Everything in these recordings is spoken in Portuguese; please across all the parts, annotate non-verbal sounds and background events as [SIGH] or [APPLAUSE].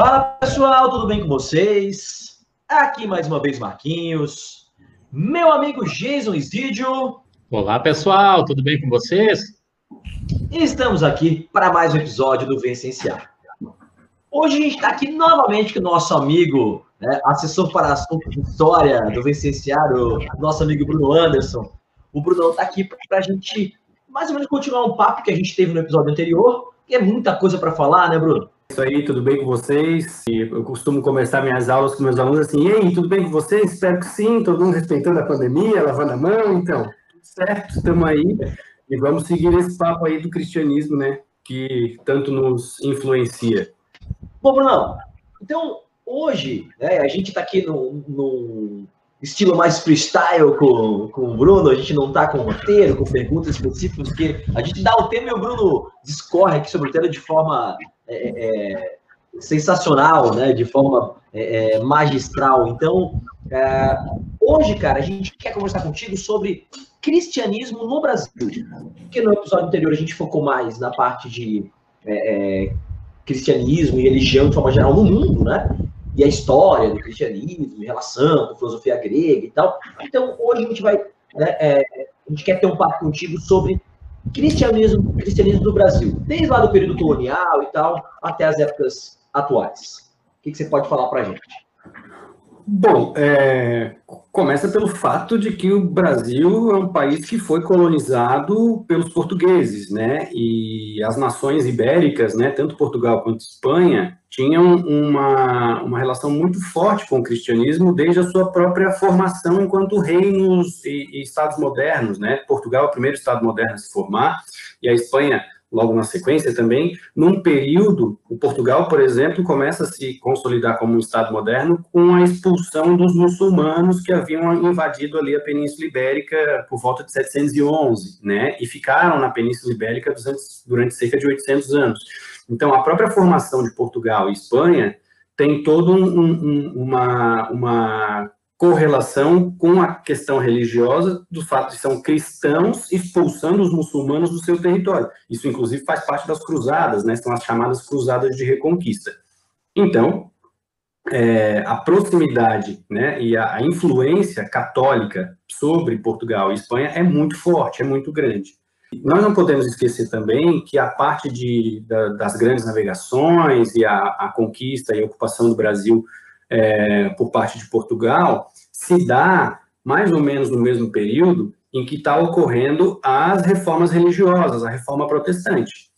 Fala pessoal, tudo bem com vocês? Aqui mais uma vez Marquinhos, meu amigo Jason Isidio. Olá pessoal, tudo bem com vocês? Estamos aqui para mais um episódio do Vencenciar. Hoje a gente está aqui novamente com o nosso amigo, né, assessor para assuntos de história do Vencenciar, o nosso amigo Bruno Anderson. O Bruno está aqui para a gente mais ou menos continuar um papo que a gente teve no episódio anterior, que é muita coisa para falar, né, Bruno? Isso aí, tudo bem com vocês? Eu costumo começar minhas aulas com meus alunos assim, e aí, tudo bem com vocês? Espero que sim, todo mundo respeitando a pandemia, lavando a mão, então, certo, estamos aí, e vamos seguir esse papo aí do cristianismo, né, que tanto nos influencia. Bom, Bruno, então, hoje, né, a gente está aqui no, no estilo mais freestyle com, com o Bruno, a gente não está com roteiro, com perguntas específicas, porque a gente dá o tema e o Bruno discorre aqui sobre o tema de forma é, é, sensacional, né? De forma é, é magistral. Então, é, hoje, cara, a gente quer conversar contigo sobre cristianismo no Brasil. Porque no episódio anterior a gente focou mais na parte de é, cristianismo e religião de forma geral no mundo, né? E a história do cristianismo, relação com filosofia grega e tal. Então, hoje a gente vai. Né, a gente quer ter um papo contigo sobre cristianismo, cristianismo do Brasil, desde lá do período colonial e tal, até as épocas atuais. O que, que você pode falar para a gente? Bom, é, começa pelo fato de que o Brasil é um país que foi colonizado pelos portugueses, né? E as nações ibéricas, né, tanto Portugal quanto Espanha, tinham uma, uma relação muito forte com o cristianismo desde a sua própria formação enquanto reinos e, e estados modernos, né? Portugal é o primeiro estado moderno a se formar e a Espanha logo na sequência também, num período, o Portugal, por exemplo, começa a se consolidar como um Estado moderno com a expulsão dos muçulmanos que haviam invadido ali a Península Ibérica por volta de 711, né, e ficaram na Península Ibérica durante, durante cerca de 800 anos. Então, a própria formação de Portugal e Espanha tem toda um, um, uma, uma correlação com a questão religiosa do fato de são cristãos expulsando os muçulmanos do seu território. Isso, inclusive, faz parte das cruzadas, né? São as chamadas cruzadas de reconquista. Então, é, a proximidade né, e a, a, influência católica sobre Portugal e Espanha é muito forte, é muito grande. Nós não podemos esquecer também que a parte de, da, das grandes navegações e a, a conquista e a ocupação do Brasil é, por parte de Portugal se dá mais ou menos no mesmo período em que está ocorrendo as reformas religiosas, a reforma protestante.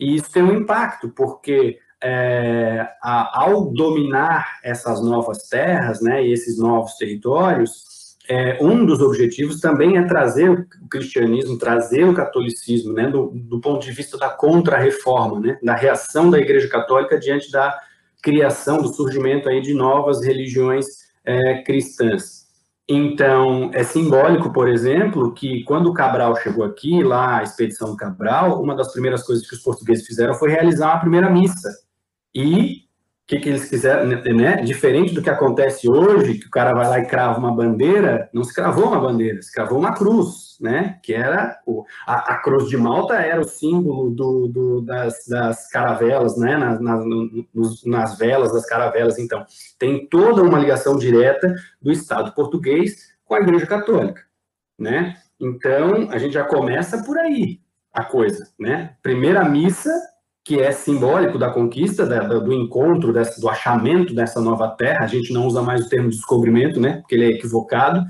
E isso tem um impacto, porque é, a, ao dominar essas novas terras, né, e esses novos territórios, é, um dos objetivos também é trazer o cristianismo, trazer o catolicismo, né, do, do ponto de vista da contra-reforma, né, da reação da Igreja Católica diante da criação, do surgimento aí de novas religiões é, cristãs. Então, é simbólico, por exemplo, que quando o Cabral chegou aqui, lá a expedição do Cabral, uma das primeiras coisas que os portugueses fizeram foi realizar uma primeira missa. E que, que eles quiseram, né, né? Diferente do que acontece hoje, que o cara vai lá e crava uma bandeira, não se cravou uma bandeira, se cravou uma cruz, né? Que era o, a, a cruz de Malta era o símbolo do, do das, das, caravelas, né? Nas velas das caravelas. Então, tem toda uma ligação direta do Estado português com a Igreja Católica, né? Então, a gente já começa por aí a coisa, né? Primeira missa que é simbólico da conquista, da, do encontro, dessa, do achamento dessa nova terra. A gente não usa mais o termo descobrimento, né, porque ele é equivocado.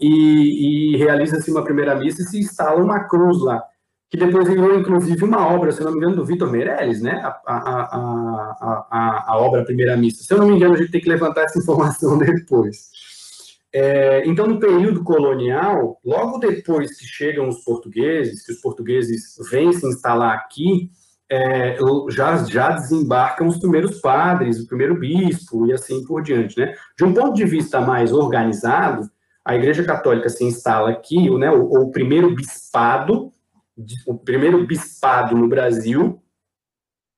E, e realiza-se uma primeira missa e se instala uma cruz lá, que depois virou, inclusive, uma obra, se não me engano, do Vitor Meirelles, né, a, a, a, a, a obra Primeira Missa. Se eu não me engano, a gente tem que levantar essa informação [LAUGHS] depois. É, então, no período colonial, logo depois que chegam os portugueses, que os portugueses vêm se instalar aqui, é, já, já desembarcam os primeiros padres, o primeiro bispo e assim por diante. Né? De um ponto de vista mais organizado, a Igreja Católica se instala aqui, né, o, o primeiro bispado, o primeiro bispado no Brasil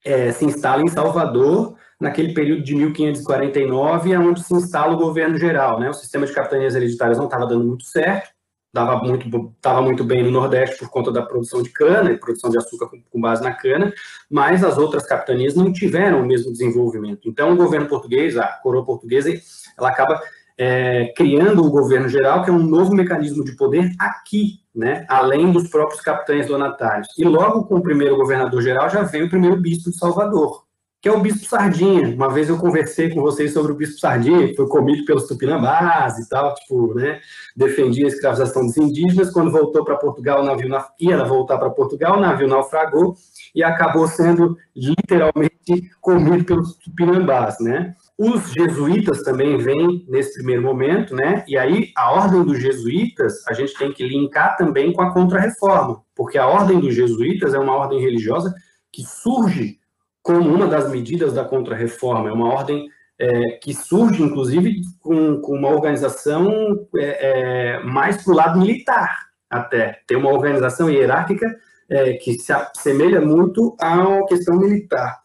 é, se instala em Salvador, naquele período de 1549, onde se instala o governo geral. Né? O sistema de capitanias hereditárias não estava dando muito certo, dava muito, estava muito bem no Nordeste por conta da produção de cana e produção de açúcar com, com, base na cana, mas as outras capitanias não tiveram o mesmo desenvolvimento. Então, o governo português, a coroa portuguesa, ela acaba é, criando o governo geral, que é um novo mecanismo de poder aqui, né, além dos próprios capitães donatários. E logo com o primeiro governador geral já veio o primeiro bispo de Salvador, que é o Bispo Sardinha. Uma vez eu conversei com vocês sobre o Bispo Sardinha, que foi comido pelos tupinambás e tal, tipo, né, defendia a escravização dos indígenas. Quando voltou para Portugal, o navio ia voltar para Portugal, o navio naufragou e acabou sendo literalmente comido pelos tupinambás, né? Os jesuítas também vêm nesse primeiro momento, né? E aí a ordem dos jesuítas a gente tem que linkar também com a contra-reforma, porque a ordem dos jesuítas é uma ordem religiosa que surge como uma das medidas da contra-reforma, é uma ordem é, que surge, inclusive, com, com uma organização é, é, mais para o lado militar, até. Tem uma organização hierárquica é, que se assemelha muito à questão militar.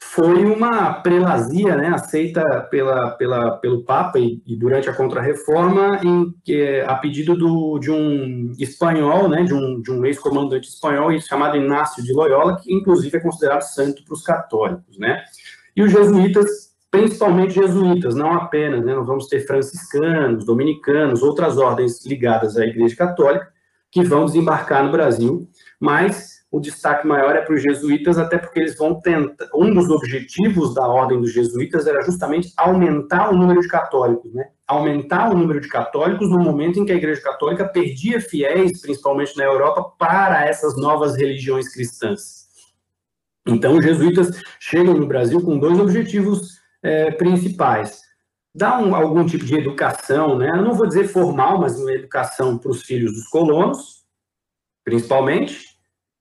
Foi uma prelazia né, aceita pela, pela, pelo Papa e, e durante a Contra-Reforma, a pedido do, de um espanhol, né, de um, de um ex-comandante espanhol chamado Inácio de Loyola, que inclusive é considerado santo para os católicos. Né? E os jesuítas, principalmente jesuítas, não apenas, né, nós vamos ter franciscanos, dominicanos, outras ordens ligadas à Igreja Católica, que vão desembarcar no Brasil, mas o destaque maior é para os jesuítas, até porque eles vão tentar. Um dos objetivos da ordem dos jesuítas era justamente aumentar o número de católicos, né? Aumentar o número de católicos no momento em que a Igreja Católica perdia fiéis, principalmente na Europa, para essas novas religiões cristãs. Então, os jesuítas chegam no Brasil com dois objetivos é, principais dar um, algum tipo de educação, né? Eu não vou dizer formal, mas uma educação para os filhos dos colonos, principalmente,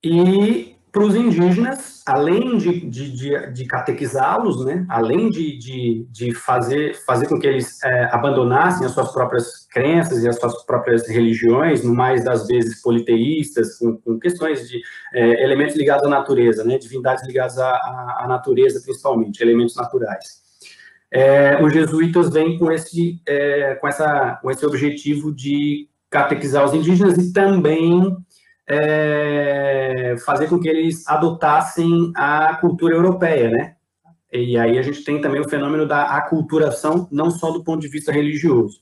e para os indígenas, além de, de, de, de catequizá-los, né? além de, de, de fazer, fazer com que eles é, abandonassem as suas próprias crenças e as suas próprias religiões, no mais das vezes politeístas, com, com questões de é, elementos ligados à natureza, né? divindades ligadas à, à, à natureza, principalmente, elementos naturais. É, os jesuítas vêm com esse, é, com, essa, com esse objetivo de catequizar os indígenas e também é, fazer com que eles adotassem a cultura europeia, né? E aí a gente tem também o fenômeno da aculturação, não só do ponto de vista religioso.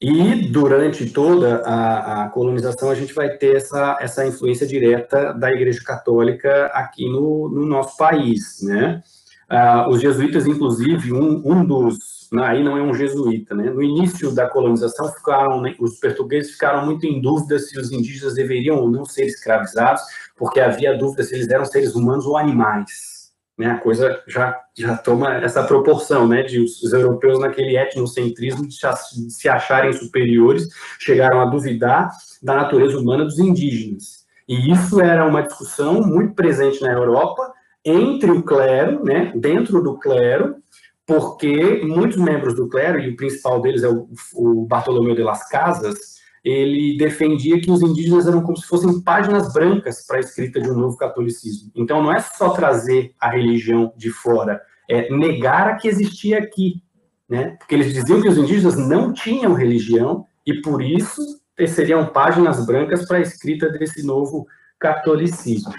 E durante toda a, a, colonização, a gente vai ter essa, essa influência direta da Igreja Católica aqui no, no nosso país, né? Ah, os jesuítas, inclusive, um, um dos, né, aí não é um jesuíta, né? No início da colonização, ficaram, né, os portugueses ficaram muito em dúvida se os indígenas deveriam ou não ser escravizados, porque havia dúvida se eles eram seres humanos ou animais. Né, a coisa já, já toma essa proporção, né, de os, europeus naquele etnocentrismo de se acharem superiores, chegaram a duvidar da natureza humana dos indígenas. E isso era uma discussão muito presente na Europa, entre o clero, né, dentro do clero, porque muitos membros do clero, e o principal deles é o, o Bartolomeu de las Casas, ele defendia que os indígenas eram como se fossem páginas brancas para a escrita de um novo catolicismo. Então, não é só trazer a religião de fora, é negar a que existia aqui, né? Porque eles diziam que os indígenas não tinham religião e, por isso, seriam páginas brancas para a escrita desse novo catolicismo.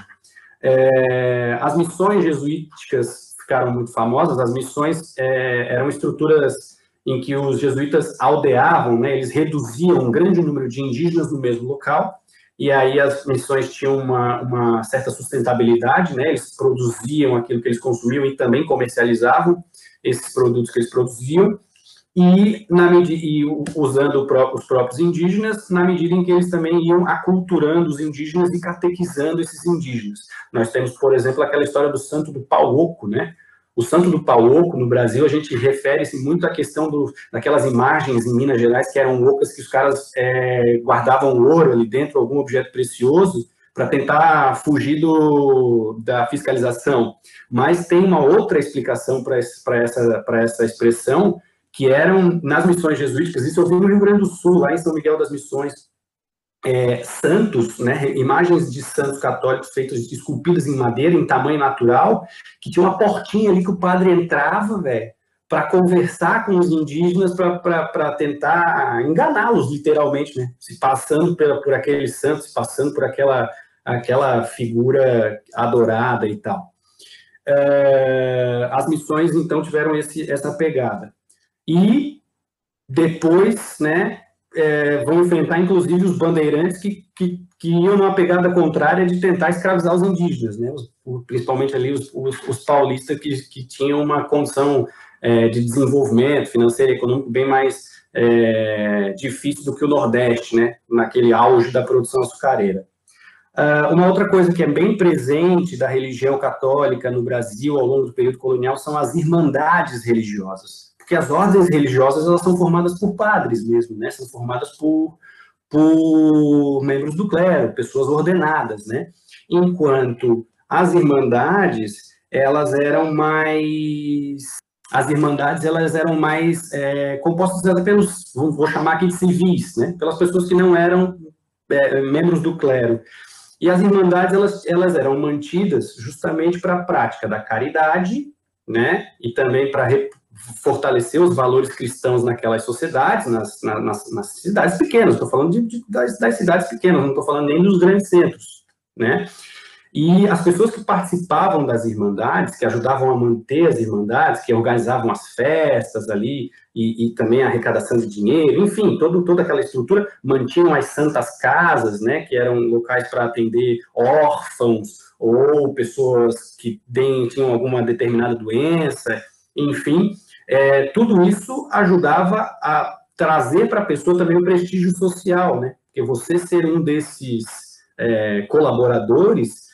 É, as missões jesuíticas ficaram muito famosas, as missões é, eram estruturas em que os jesuítas aldeavam, né, eles reduziam um grande número de indígenas no mesmo local, e aí as missões tinham uma, uma certa sustentabilidade, né, eles produziam aquilo que eles consumiam e também comercializavam esses produtos que eles produziam, e, na e usando os próprios indígenas, na medida em que eles também iam aculturando os indígenas e catequizando esses indígenas. Nós temos, por exemplo, aquela história do santo do Pauoco, né? O santo do Pauoco, no Brasil, a gente refere-se muito à questão do, daquelas imagens em Minas Gerais que eram ocas, que os caras é, guardavam ouro ali dentro, algum objeto precioso, para tentar fugir do, da fiscalização. Mas tem uma outra explicação para essa, essa expressão, que eram nas missões jesuíticas, isso eu vi no Rio Grande do Sul, lá em São Miguel das Missões, é, santos, né, imagens de santos católicos feitas, esculpidas em madeira, em tamanho natural, que tinha uma portinha ali que o padre entrava, velho, para conversar com os indígenas para tentar enganá-los, literalmente, né? Se passando por, por aquele santo, se passando por aquela, aquela figura adorada e tal. É, as missões, então, tiveram esse, essa pegada. E depois, né, é, vão enfrentar, inclusive, os bandeirantes que, que, que iam numa pegada contrária de tentar escravizar os indígenas, né, os, principalmente ali os, os, os paulistas que, que tinham uma condição é, de desenvolvimento financeiro e econômico bem mais é, difícil do que o Nordeste, né, naquele auge da produção açucareira. Uh, uma outra coisa que é bem presente da religião católica no Brasil ao longo do período colonial são as irmandades religiosas porque as ordens religiosas elas são formadas por padres mesmo, né? São formadas por, por membros do clero, pessoas ordenadas, né? Enquanto as irmandades elas eram mais as irmandades elas eram mais é, compostas pelos vou chamar aqui de civis, né? Pelas pessoas que não eram é, membros do clero. E as irmandades elas, elas eram mantidas justamente para a prática da caridade, né? E também para fortalecer os valores cristãos naquelas sociedades, nas, nas, nas cidades pequenas, estou falando de, de, das, das, cidades pequenas, não estou falando nem dos grandes centros, né? E as pessoas que participavam das irmandades, que ajudavam a manter as irmandades, que organizavam as festas ali, e, e também a arrecadação de dinheiro, enfim, todo, toda aquela estrutura, mantinham as santas casas, né, que eram locais para atender órfãos, ou pessoas que tinham alguma determinada doença, enfim, é, tudo isso ajudava a trazer para a pessoa também o prestígio social, né? Porque você ser um desses é, colaboradores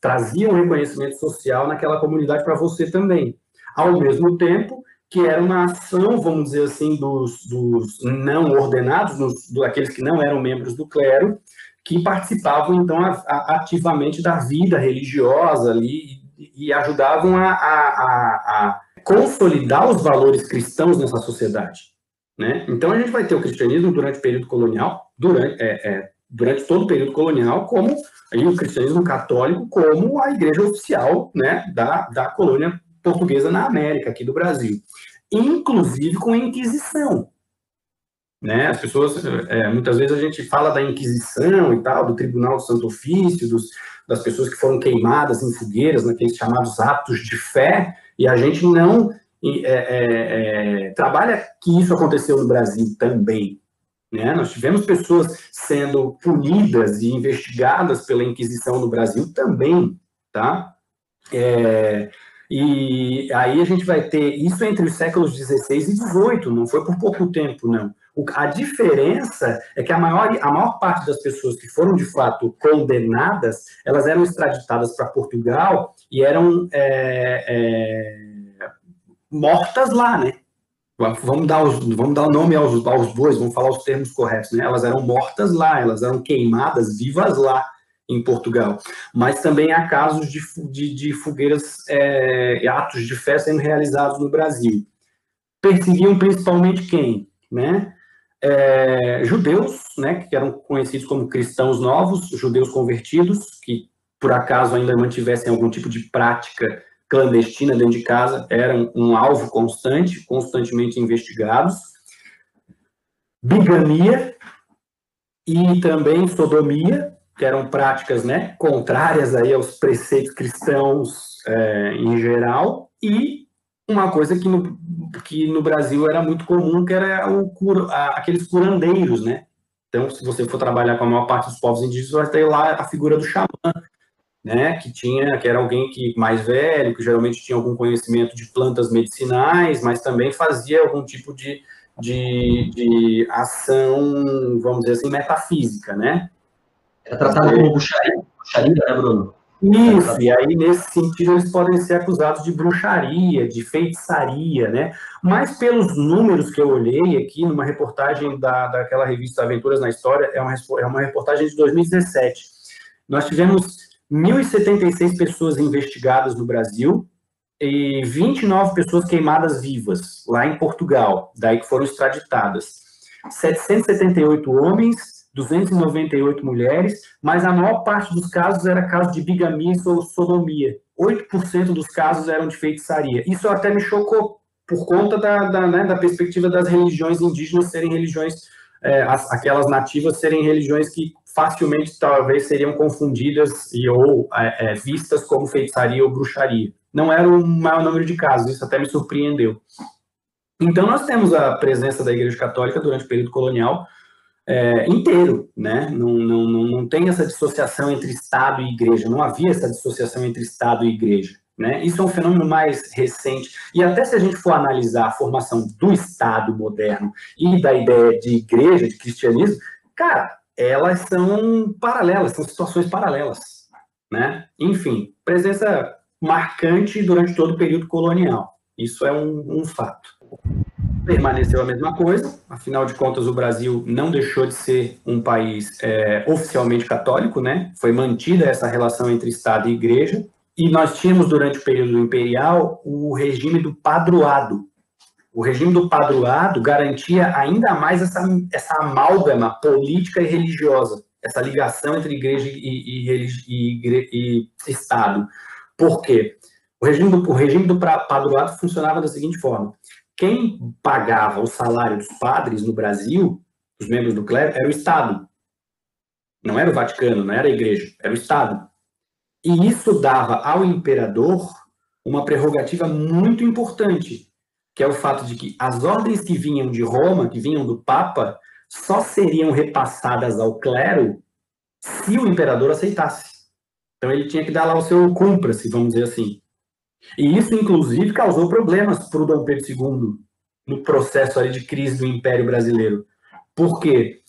trazia um reconhecimento social naquela comunidade para você também. Ao mesmo tempo que era uma ação, vamos dizer assim, dos, dos não ordenados, dos, daqueles que não eram membros do clero, que participavam, então, a, a, ativamente da vida religiosa ali e, e ajudavam a, a consolidar os valores cristãos nessa sociedade. Né? Então a gente vai ter o cristianismo durante o período colonial, durante, é, é, durante todo o período colonial, como aí, o cristianismo católico como a igreja oficial né, da, da colônia portuguesa na América, aqui do Brasil. Inclusive com a Inquisição. Né? As pessoas, é, muitas vezes a gente fala da Inquisição e tal, do Tribunal do Santo Ofício, dos, das pessoas que foram queimadas em fogueiras, naqueles chamados atos de fé, e a gente não é, é, é, trabalha que isso aconteceu no Brasil também. Né? Nós tivemos pessoas sendo punidas e investigadas pela Inquisição no Brasil também, tá? É, e aí a gente vai ter isso entre os séculos XVI e XVIII, não foi por pouco tempo, não. A diferença é que a maior, a maior parte das pessoas que foram de fato condenadas, elas eram extraditadas para Portugal e eram é, é, mortas lá, né? Vamos dar, os, vamos dar o nome aos, aos bois, vamos falar os termos corretos, né? Elas eram mortas lá, elas eram queimadas vivas lá em Portugal. Mas também há casos de, de, de fogueiras, é, atos de fé sendo realizados no Brasil. Perseguiam principalmente quem? Né? É, judeus, né, que eram conhecidos como cristãos novos, judeus convertidos, que por acaso ainda mantivessem algum tipo de prática clandestina dentro de casa, eram um alvo constante, constantemente investigados. Bigamia e também sodomia, que eram práticas né, contrárias aí aos preceitos cristãos é, em geral, e uma coisa que no, que no Brasil era muito comum, que era o cura, aqueles curandeiros, né? Então, se você for trabalhar com a maior parte dos povos indígenas, vai ter lá a figura do xamã, né? Que tinha, que era alguém que mais velho, que geralmente tinha algum conhecimento de plantas medicinais, mas também fazia algum tipo de, de, de ação, vamos dizer assim, metafísica, né? É tratado como bruxaria, bruxaria, né, Bruno? Isso, e aí nesse sentido eles podem ser acusados de bruxaria, de feitiçaria, né? Mas pelos números que eu olhei aqui, numa reportagem da, daquela revista Aventuras na História, é uma, é uma reportagem de 2017. Nós tivemos 1.076 pessoas investigadas no Brasil e 29 pessoas queimadas vivas, lá em Portugal, daí que foram extraditadas. 778 homens, 298 mulheres, mas a maior parte dos casos era caso de bigamia ou sodomia. 8% dos casos eram de feitiçaria. Isso até me chocou, por conta da, da, né, da perspectiva das religiões indígenas serem religiões, é, as, aquelas nativas serem religiões que facilmente talvez seriam confundidas e ou é, é, vistas como feitiçaria ou bruxaria. Não era o maior número de casos, isso até me surpreendeu. Então nós temos a presença da Igreja Católica durante o período colonial é, inteiro, né? Não, não, não, não tem essa dissociação entre Estado e Igreja, não havia essa dissociação entre Estado e Igreja. Né? Isso é um fenômeno mais recente. E até se a gente for analisar a formação do Estado moderno e da ideia de igreja, de cristianismo, cara, elas são paralelas, são situações paralelas. Né? Enfim, presença marcante durante todo o período colonial. Isso é um, um fato. Permaneceu a mesma coisa, afinal de contas, o Brasil não deixou de ser um país é, oficialmente católico, né? Foi mantida essa relação entre Estado e Igreja. E nós tínhamos, durante o período imperial, o regime do padroado. O regime do padroado garantia ainda mais essa, essa amálgama política e religiosa, essa ligação entre igreja e, e, e, e Estado. Por quê? O regime, do, o regime do padroado funcionava da seguinte forma: quem pagava o salário dos padres no Brasil, os membros do clero, era o Estado. Não era o Vaticano, não era a igreja, era o Estado. E isso dava ao imperador uma prerrogativa muito importante, que é o fato de que as ordens que vinham de Roma, que vinham do Papa, só seriam repassadas ao clero se o imperador aceitasse. Então ele tinha que dar lá o seu cumpra-se, vamos dizer assim. E isso, inclusive, causou problemas para o Dom Pedro II no processo ali de crise do Império Brasileiro. Por quê?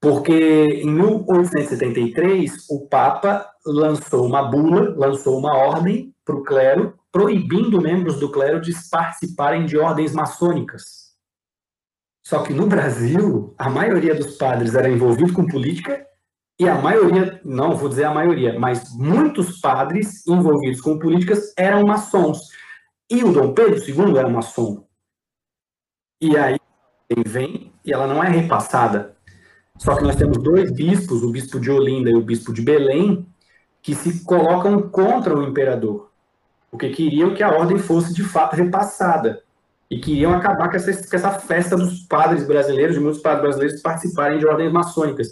Porque em 1873 o Papa lançou uma bula, lançou uma ordem para o clero, proibindo membros do clero de participarem de ordens maçônicas. Só que no Brasil, a maioria dos padres era envolvido com política e a maioria, não vou dizer a maioria, mas muitos padres envolvidos com políticas eram maçons. E o Dom Pedro II era maçom. E aí vem e ela não é repassada. Só que nós temos dois bispos, o bispo de Olinda e o bispo de Belém, que se colocam contra o imperador, porque queriam que a ordem fosse de fato repassada e queriam acabar com essa, com essa festa dos padres brasileiros, de muitos padres brasileiros participarem de ordens maçônicas.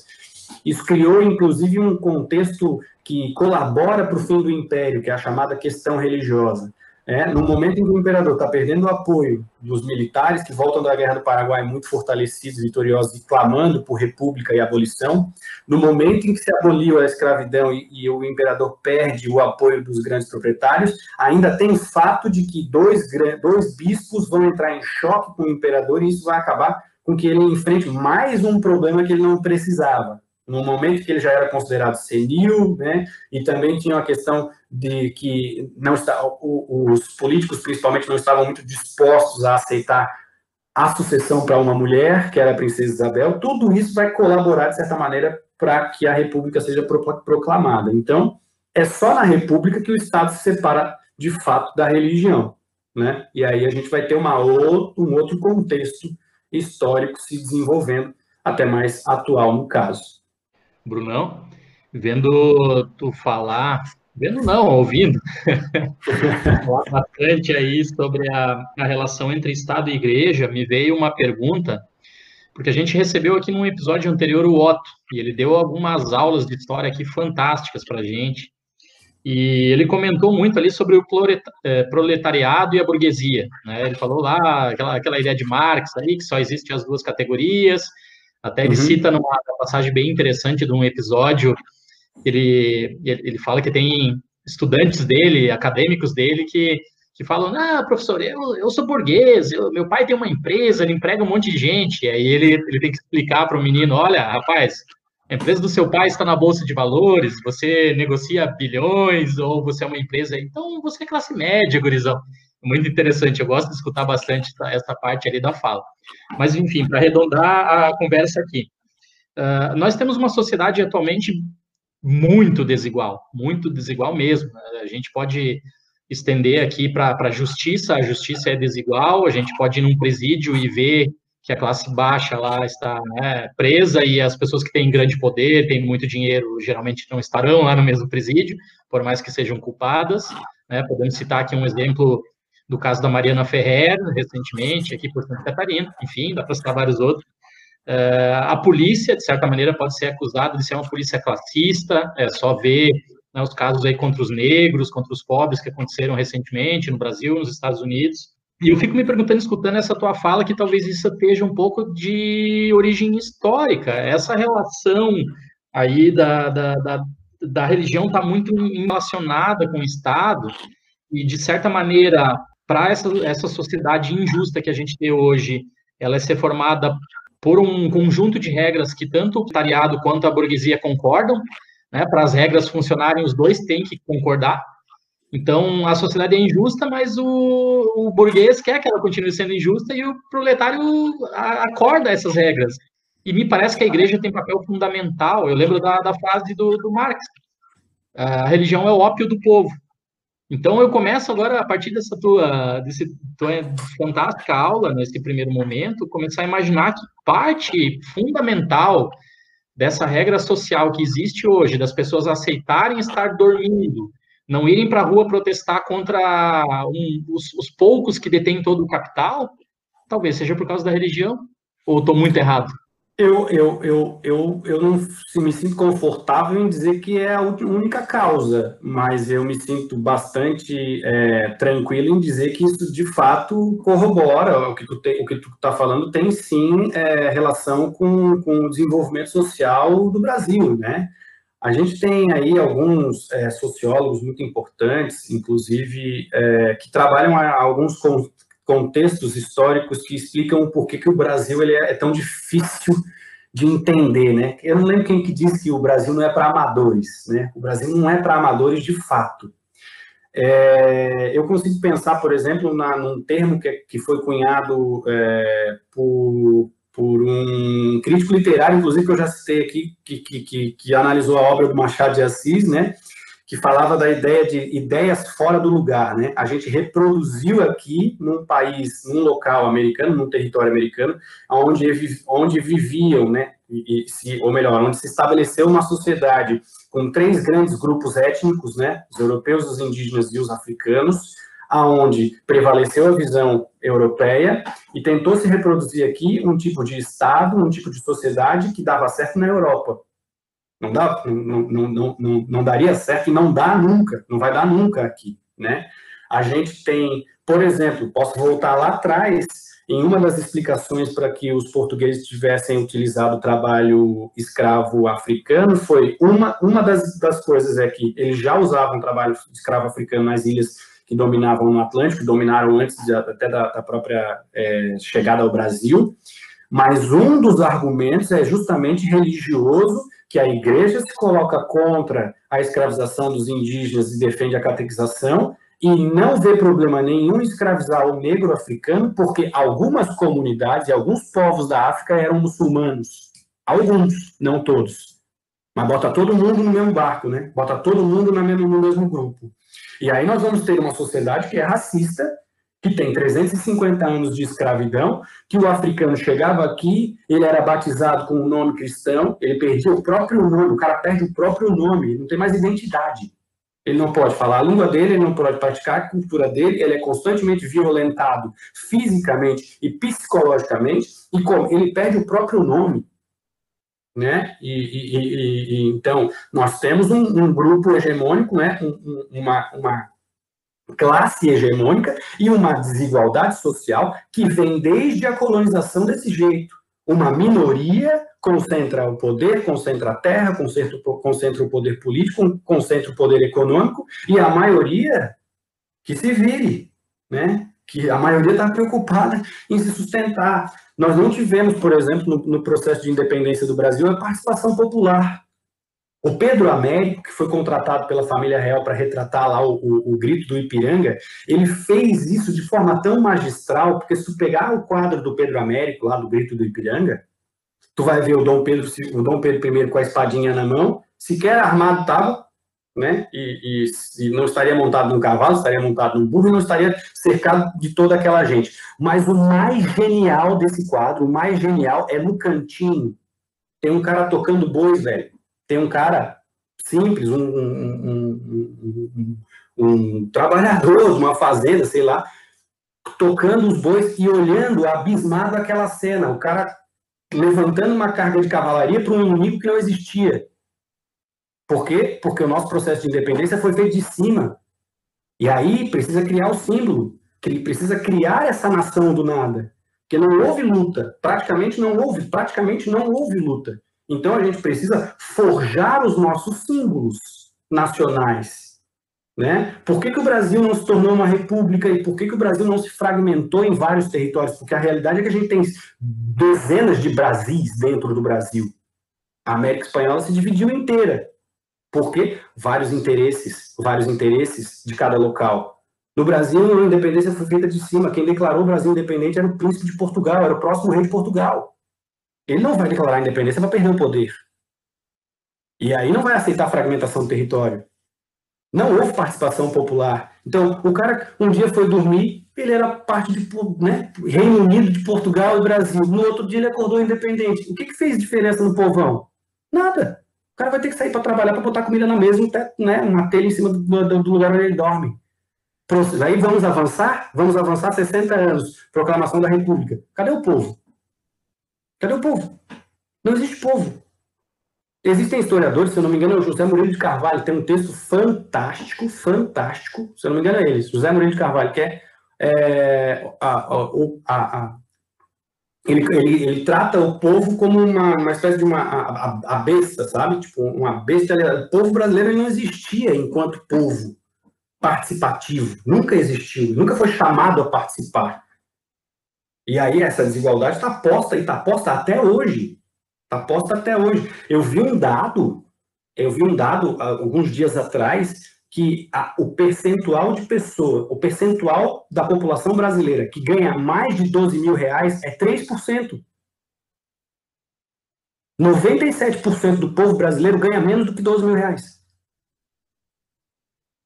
Isso criou, inclusive, um contexto que colabora para o fim do império, que é a chamada questão religiosa. É, no momento em que o imperador está perdendo o apoio dos militares que voltam da Guerra do Paraguai muito fortalecidos, vitoriosos e clamando por república e abolição, no momento em que se aboliu a escravidão e, e o imperador perde o apoio dos grandes proprietários, ainda tem o fato de que dois, dois bispos vão entrar em choque com o imperador e isso vai acabar com que ele enfrente mais um problema que ele não precisava, no momento que ele já era considerado senil, né, e também tinha a questão de que não está, os políticos principalmente não estavam muito dispostos a aceitar a sucessão para uma mulher, que era a princesa Isabel, tudo isso vai colaborar, de certa maneira, para que a república seja proclamada. Então, é só na república que o Estado se separa, de fato, da religião. Né? E aí a gente vai ter uma outro, um outro contexto histórico se desenvolvendo, até mais atual no caso. Brunão, vendo tu falar, vendo não, ouvindo, [LAUGHS] bastante aí sobre a, a relação entre Estado e Igreja, me veio uma pergunta, porque a gente recebeu aqui num episódio anterior o Otto, e ele deu algumas aulas de história aqui fantásticas para a gente, e ele comentou muito ali sobre o é, proletariado e a burguesia. Né? Ele falou lá aquela, aquela ideia de Marx aí, que só existem as duas categorias, até ele uhum. cita numa passagem bem interessante de um episódio, ele, ele fala que tem estudantes dele, acadêmicos dele, que, que falam, ah, professor, eu, eu sou burguês, eu, meu pai tem uma empresa, ele emprega um monte de gente, e aí ele, ele tem que explicar para o menino, olha, rapaz, a empresa do seu pai está na bolsa de valores, você negocia bilhões, ou você é uma empresa, então você é classe média, gurizão muito interessante. Eu gosto de escutar bastante essa parte ali da fala. Mas, enfim, para arredondar a conversa aqui, uh, nós temos uma sociedade atualmente muito desigual, muito desigual mesmo. A gente pode estender aqui para a justiça, a justiça é desigual, a gente pode ir num presídio e ver que a classe baixa lá está né, presa e as pessoas que têm grande poder, têm muito dinheiro, geralmente não estarão lá no mesmo presídio, por mais que sejam culpadas. Né? Podemos citar aqui um exemplo do caso da Mariana Ferrer, recentemente, aqui por Santa Catarina, enfim, dá para citar vários outros. Uh, a polícia, de certa maneira, pode ser acusada de ser uma polícia classista, é só ver né, os casos aí contra os negros, contra os pobres que aconteceram recentemente no Brasil, nos Estados Unidos. E eu fico me perguntando, escutando essa tua fala, que talvez isso esteja um pouco de origem histórica, essa relação aí da, da, da, da religião está muito relacionada com o Estado, e de certa maneira para essa, essa sociedade injusta que a gente tem hoje, ela é ser formada por um conjunto de regras que tanto o tariado quanto a burguesia concordam, né? Para as regras funcionarem, os dois têm que concordar. Então, a sociedade é injusta, mas o, o burguês quer que ela continue sendo injusta e o proletário acorda essas regras. E me parece que a igreja tem papel fundamental. Eu lembro da, da frase do, do Marx: a religião é o ópio do povo. Então eu começo agora, a partir dessa tua, desse, tua fantástica aula, nesse primeiro momento, começar a imaginar que parte fundamental dessa regra social que existe hoje, das pessoas aceitarem estar dormindo, não irem para a rua protestar contra um, os, os poucos que detêm todo o capital, talvez seja por causa da religião, ou estou muito errado? Eu, eu, eu, eu, eu não me sinto confortável em dizer que é a única causa, mas eu me sinto bastante é, tranquilo em dizer que isso de fato corrobora o que tu está falando tem sim é, relação com, com o desenvolvimento social do Brasil, né? A gente tem aí alguns é, sociólogos muito importantes, inclusive, é, que trabalham alguns contextos históricos que explicam o porquê que o Brasil ele é, é tão difícil de entender, né? Eu não lembro quem que disse que o Brasil não é para amadores, né? O Brasil não é para amadores de fato. É, eu consigo pensar, por exemplo, na, num termo que, que foi cunhado é, por, por um crítico literário, inclusive que eu já citei aqui, que, que, que, que analisou a obra do Machado de Assis, né? Que falava da ideia de ideias fora do lugar, né? A gente reproduziu aqui num país, num local americano, num território americano, onde, onde viviam, né? E, se, ou melhor, onde se estabeleceu uma sociedade com três grandes grupos étnicos, né? Os europeus, os indígenas e os africanos, aonde prevaleceu a visão europeia e tentou se reproduzir aqui um tipo de Estado, um tipo de sociedade que dava certo na Europa. Não, dá, não, não, não, não, não daria certo e não dá nunca, não vai dar nunca aqui, né? A gente tem, por exemplo, posso voltar lá atrás, em uma das explicações para que os portugueses tivessem utilizado o trabalho escravo africano, foi uma, uma das, das coisas é que eles já usavam trabalho escravo africano nas ilhas que dominavam no Atlântico, que dominaram antes de, até da, da própria é, chegada ao Brasil, mas um dos argumentos é justamente religioso que a igreja se coloca contra a escravização dos indígenas e defende a catequização, e não vê problema nenhum escravizar o negro africano, porque algumas comunidades e alguns povos da África eram muçulmanos. Alguns, não todos. Mas bota todo mundo no mesmo barco, né? Bota todo mundo no mesmo grupo. E aí nós vamos ter uma sociedade que é racista, que tem 350 anos de escravidão, que o africano chegava aqui, ele era batizado com o um nome cristão, ele perdia o próprio nome, o cara perde o próprio nome, não tem mais identidade. Ele não pode falar a língua dele, ele não pode praticar a cultura dele, ele é constantemente violentado fisicamente e psicologicamente, e como ele perde o próprio nome. Né? E, e, e, e então, nós temos um, um grupo hegemônico, né? Um, uma, uma classe hegemônica e uma desigualdade social que vem desde a colonização desse jeito. Uma minoria concentra o poder, concentra a terra, concentra, concentra o poder político, concentra o poder econômico, e a maioria que se vire, né? que a maioria está preocupada em se sustentar. Nós não tivemos, por exemplo, no, no processo de independência do Brasil, a participação popular. O Pedro Américo, que foi contratado pela família real para retratar lá o, o, o, grito do Ipiranga, ele fez isso de forma tão magistral, porque se tu pegar o quadro do Pedro Américo, lá do grito do Ipiranga, tu vai ver o Dom Pedro, o Dom Pedro I com a espadinha na mão, sequer armado estava, né? E, e, e, não estaria montado num cavalo, estaria montado num burro e não estaria cercado de toda aquela gente. Mas o mais genial desse quadro, o mais genial é no cantinho. Tem um cara tocando bois, velho tem um cara simples, um, um, um, um trabalhador de uma fazenda, sei lá, tocando os bois e olhando abismado aquela cena, o cara levantando uma carga de cavalaria para um inimigo que não existia. Por quê? Porque o nosso processo de independência foi feito de cima. E aí precisa criar o símbolo, precisa criar essa nação do nada. Porque não houve luta, praticamente não houve, praticamente não houve luta. Então a gente precisa forjar os nossos símbolos nacionais. Né? Por que, que o Brasil não se tornou uma república e por que, que o Brasil não se fragmentou em vários territórios? Porque a realidade é que a gente tem dezenas de Brasis dentro do Brasil. A América Espanhola se dividiu inteira. Porque vários interesses, vários interesses de cada local. No Brasil, a independência foi feita de cima. Quem declarou o Brasil independente era o príncipe de Portugal, era o próximo rei de Portugal. Ele não vai declarar independência para perder o poder. E aí não vai aceitar fragmentação do território. Não houve participação popular. Então, o cara um dia foi dormir, ele era parte de né, Reino Unido, de Portugal e Brasil. No outro dia ele acordou independente. O que, que fez diferença no povão? Nada. O cara vai ter que sair para trabalhar para botar comida na mesa, né, uma telha em cima do, do lugar onde ele dorme. Aí vamos avançar? Vamos avançar 60 anos. Proclamação da República. Cadê o povo? Cadê o povo? Não existe povo. Existem historiadores, se eu não me engano, é o José Murilo de Carvalho, tem um texto fantástico, fantástico, se eu não me engano é ele, José Murilo de Carvalho, que é, é a, a, a, ele, ele, ele, trata o povo como uma, uma espécie de uma a, a, besta, sabe? Tipo, uma besta. O povo brasileiro não existia enquanto povo participativo. Nunca existiu, nunca foi chamado a participar. E aí essa desigualdade está posta e está posta até hoje. Está posta até hoje. Eu vi um dado, eu vi um dado alguns dias atrás que a, o percentual de pessoa, o percentual da população brasileira que ganha mais de 12 mil reais é 3%. 97% do povo brasileiro ganha menos do que 12 mil reais.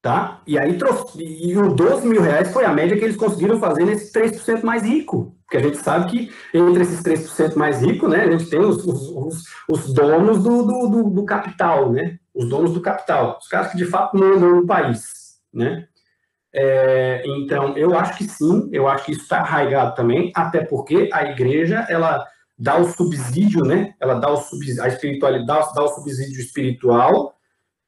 Tá? E aí e o 12 mil reais foi a média que eles conseguiram fazer nesse 3% mais rico. Porque a gente sabe que entre esses 3% mais ricos, né, a gente tem os, os, os donos do, do, do, capital, né? os donos do capital, os caras que de fato mandam no país, né? É, então, eu acho que sim, eu acho que isso está arraigado também, até porque a igreja, ela dá o subsídio, né? Ela dá o subsídio, a espiritualidade dá o subsídio espiritual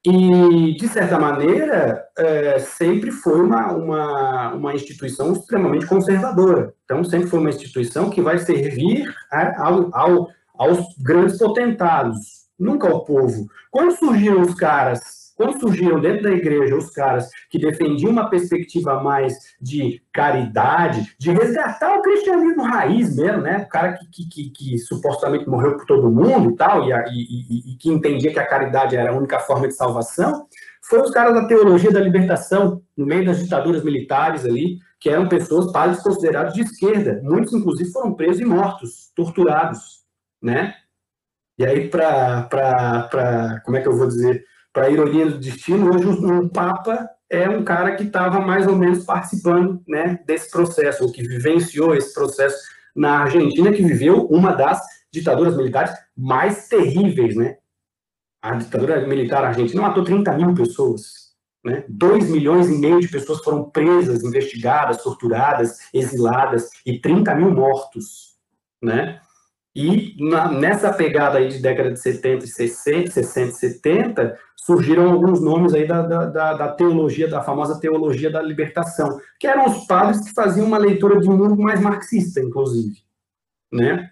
e, de certa maneira, é, sempre foi uma, uma, uma instituição extremamente conservadora. Então, sempre foi uma instituição que vai servir ao, ao, aos grandes potentados, nunca ao povo. Quando surgiram os caras, quando surgiram dentro da igreja os caras que defendiam uma perspectiva mais de caridade, de resgatar o cristianismo raiz mesmo, né? O cara que, que, que, que supostamente morreu por todo mundo e tal, e, e, e, que entendia que a caridade era a única forma de salvação, foram os caras da teologia da libertação, no meio das ditaduras militares ali, que eram pessoas, padres considerados de esquerda. Muitos, inclusive, foram presos e mortos, torturados, né? E aí, para, como é que eu vou dizer, para ironia do destino, hoje um Papa é um cara que estava mais ou menos participando né, desse processo, ou que vivenciou esse processo na Argentina, que viveu uma das ditaduras militares mais terríveis, né? A ditadura militar argentina matou 30 mil pessoas, né? 2 milhões e meio de pessoas foram presas, investigadas, torturadas, exiladas, e 30 mil mortos, né? E na, nessa pegada aí de década de 70 e 60, 60 e 70, surgiram alguns nomes aí da, da, da, teologia, da famosa teologia da libertação, que eram os padres que faziam uma leitura de mundo mais marxista, inclusive. Né?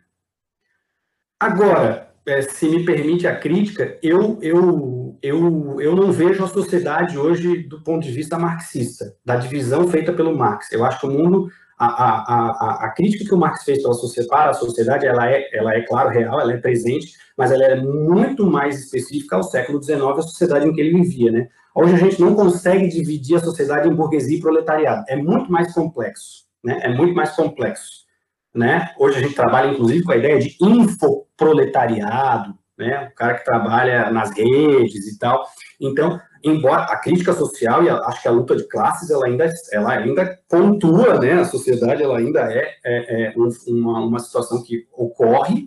Agora, é, se me permite a crítica, eu, eu, eu, eu não vejo a sociedade hoje do ponto de vista marxista, da divisão feita pelo Marx. Eu acho que o mundo a, a, a, crítica que o Marx fez para a sociedade, ela é, ela é, claro, real, ela é presente, mas ela é muito mais específica ao século XIX, a sociedade em que ele vivia, né? Hoje a gente não consegue dividir a sociedade em burguesia e proletariado, é muito mais complexo, né? É muito mais complexo, né? Hoje a gente trabalha, inclusive, com a ideia de infoproletariado, né? O cara que trabalha nas redes e tal. Então, embora a crítica social e a, acho que a luta de classes ela ainda ela ainda pontua né a sociedade ela ainda é, é, é uma, uma situação que ocorre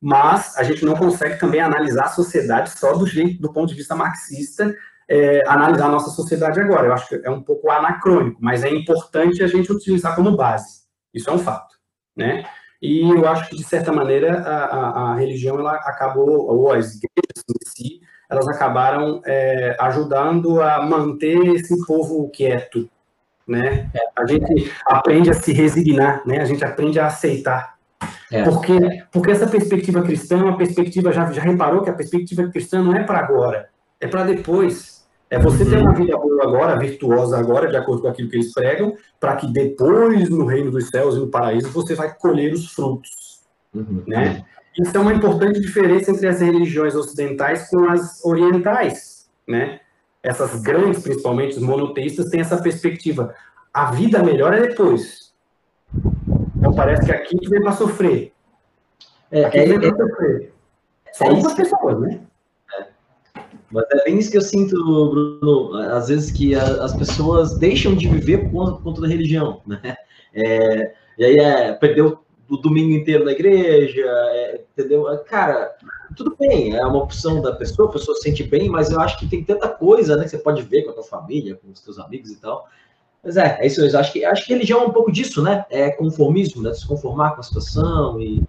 mas a gente não consegue também analisar a sociedade só do jeito do ponto de vista marxista é, analisar a nossa sociedade agora. Eu acho que é um pouco anacrônico, mas é importante a gente utilizar como base. Isso é um fato, né? E eu acho que, de certa maneira, a, a, a religião ela acabou, ou as elas acabaram é, ajudando a manter esse povo quieto, né? A gente aprende a se resignar, né? A gente aprende a aceitar. É. Porque, porque essa perspectiva cristã é uma perspectiva, já, já reparou que a perspectiva cristã não é para agora, é para depois. É você ter uma vida boa agora, virtuosa agora, de acordo com aquilo que eles pregam, para que depois, no reino dos céus e no paraíso, você vai colher os frutos. Uhum. Né? Isso é uma importante diferença entre as religiões ocidentais com as orientais. Né? Essas grandes, principalmente os monoteístas, têm essa perspectiva. A vida melhor é depois. Então parece que aqui tu vem para sofrer. É, aqui é, vem para sofrer. Só é algumas pessoas, né? Mas é bem isso que eu sinto, Bruno, às vezes que a, as pessoas deixam de viver por conta da religião, né? É, e aí é, perdeu o domingo inteiro na igreja, é, entendeu? Cara, tudo bem, é uma opção da pessoa, a pessoa se sente bem, mas eu acho que tem tanta coisa, né, que você pode ver com a tua família, com os teus amigos e tal. Mas é, é isso mesmo. Acho que, acho que religião é um pouco disso, né? É conformismo, né? Se conformar com a situação e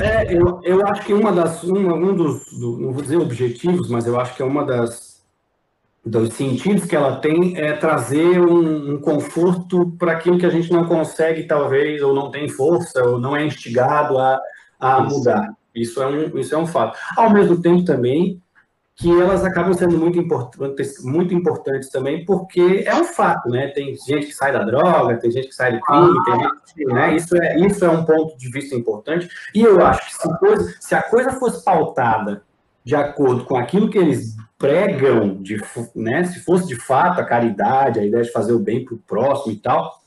é, eu, eu acho que uma das, uma, um dos, do, não vou dizer objetivos, mas eu acho que é uma das dos sentidos que ela tem é trazer um, um conforto para aquilo que a gente não consegue, talvez, ou não tem força, ou não é instigado a, a mudar. Isso é, um, isso é um fato. Ao mesmo tempo, também, que elas acabam sendo muito importantes, muito importantes também, porque é um fato, né? Tem gente que sai da droga, tem gente que sai do crime, tem gente que, né? Isso é, isso é um ponto de vista importante. E eu acho que se, coisa, se a coisa fosse pautada de acordo com aquilo que eles pregam, de, né? Se fosse de fato a caridade, a ideia de fazer o bem para o próximo e tal,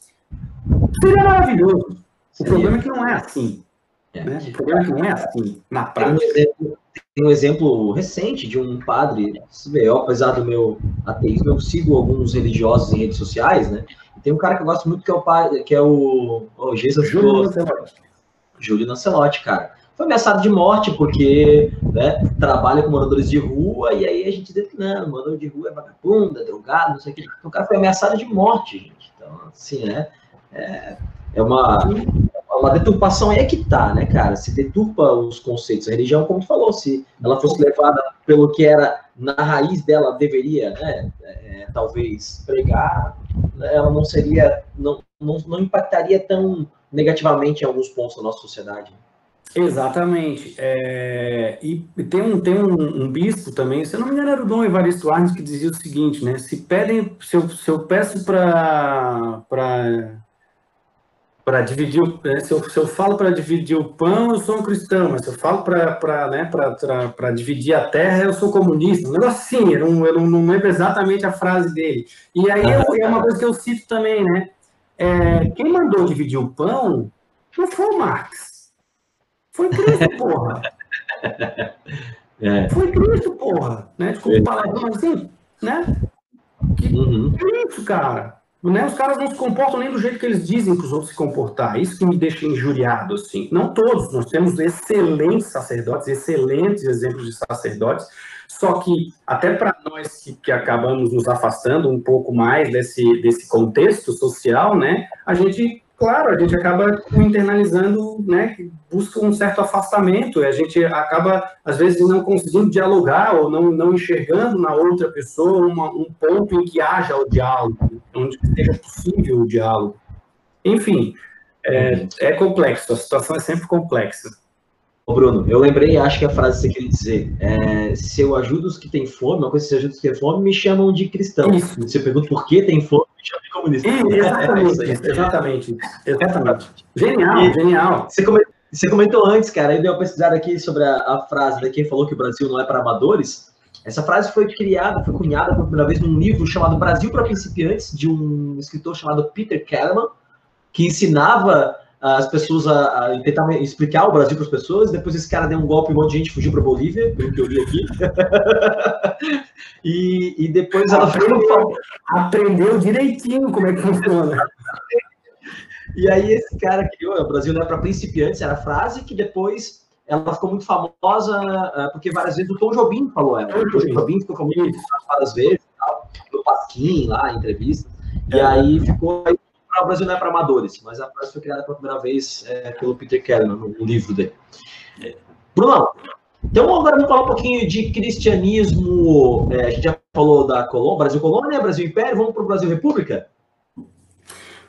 seria maravilhoso. O problema é que não é assim. É. Né? O problema é que não é assim, na prática. Tem um exemplo, tem um exemplo recente de um padre, eu, apesar do meu ateísmo, eu sigo alguns religiosos em redes sociais, né? E tem um cara que eu gosto muito que é o padre, que é o, o Jesus Júlio Lancelotti. Júlio Lancelotti, cara. Foi ameaçado de morte porque né, trabalha com moradores de rua e aí a gente diz não, morador de rua é vagabundo, é drogado, não sei o que. Então, o cara foi ameaçado de morte, gente. Então, assim, né? É, é uma uma deturpação é que tá, né, cara? Se deturpa os conceitos. A religião, como tu falou, se ela fosse levada pelo que era na raiz dela, deveria, né, é, talvez pregar, ela não seria, não, não, não impactaria tão negativamente em alguns pontos da nossa sociedade. Exatamente. É, e tem, um, tem um, um, bispo também, se eu não me engano, era o Dom Evaristo Arnes, que dizia o seguinte, né? Se pedem, se eu, se eu peço para para dividir, né, se, eu, se eu falo para dividir o pão, eu sou um cristão, mas se eu falo para né, dividir a terra, eu sou comunista. Um negócio assim, eu não, eu não lembro exatamente a frase dele. E aí eu, é uma coisa que eu cito também, né? É, quem mandou dividir o pão não foi o Marx. Foi Cristo, porra. [LAUGHS] É. Foi Cristo, porra. Né? Desculpa falar assim, né? Que, uhum. que isso, cara? Né? Os caras não se comportam nem do jeito que eles dizem para os outros se comportar. Isso que me deixa injuriado, assim. Não todos, nós temos excelentes sacerdotes, excelentes exemplos de sacerdotes, só que até para nós que, que, acabamos nos afastando um pouco mais desse, desse contexto social, né, a gente claro, a gente acaba internalizando, né, busca um certo afastamento, a gente acaba, às vezes, não conseguindo dialogar ou não, não enxergando na outra pessoa uma, um ponto em que haja o diálogo, onde seja possível o diálogo. Enfim, é, é complexo, a situação é sempre complexa. Ô Bruno, eu lembrei, acho que a frase que você queria dizer, é, se eu ajudo os que têm fome, uma coisa se eu ajudo os que têm fome, me chamam de cristão. Isso. Se eu pergunto por que tem fome, comunista. exatamente, [LAUGHS] é exatamente, exatamente. Genial, e, genial. Você comentou, você comentou antes, cara, aí deu uma pesquisada aqui sobre a, a frase de quem falou que o Brasil não é para amadores. Essa frase foi criada, foi cunhada pela primeira vez num livro chamado Brasil para Principiantes, de um escritor chamado Peter Kellerman, que ensinava as pessoas a, a tentar explicar o Brasil para as pessoas. Depois esse cara deu um golpe e um monte de gente fugiu para Bolívia, pelo que eu li aqui. [LAUGHS] e, e depois ela aprendeu, aprendeu direitinho como é que funciona. E aí esse cara criou, o Brasil não é para principiantes, era a frase que depois ela ficou muito famosa, eh, porque várias vezes o Tom Jobim falou ela. O Tom Jobim ficou famoso várias vezes. Tal. Pasquim lá, entrevista. E aí ficou. Aí, o Brasil não é para amadores, mas a frase foi criada pela primeira vez é, pelo Peter Keller no, livro dele. É, Bruno, então agora vamos falar um pouquinho de cristianismo. É, a gente já falou da Colômbia, Brasil Colônia, Brasil Império, vamos para o Brasil República?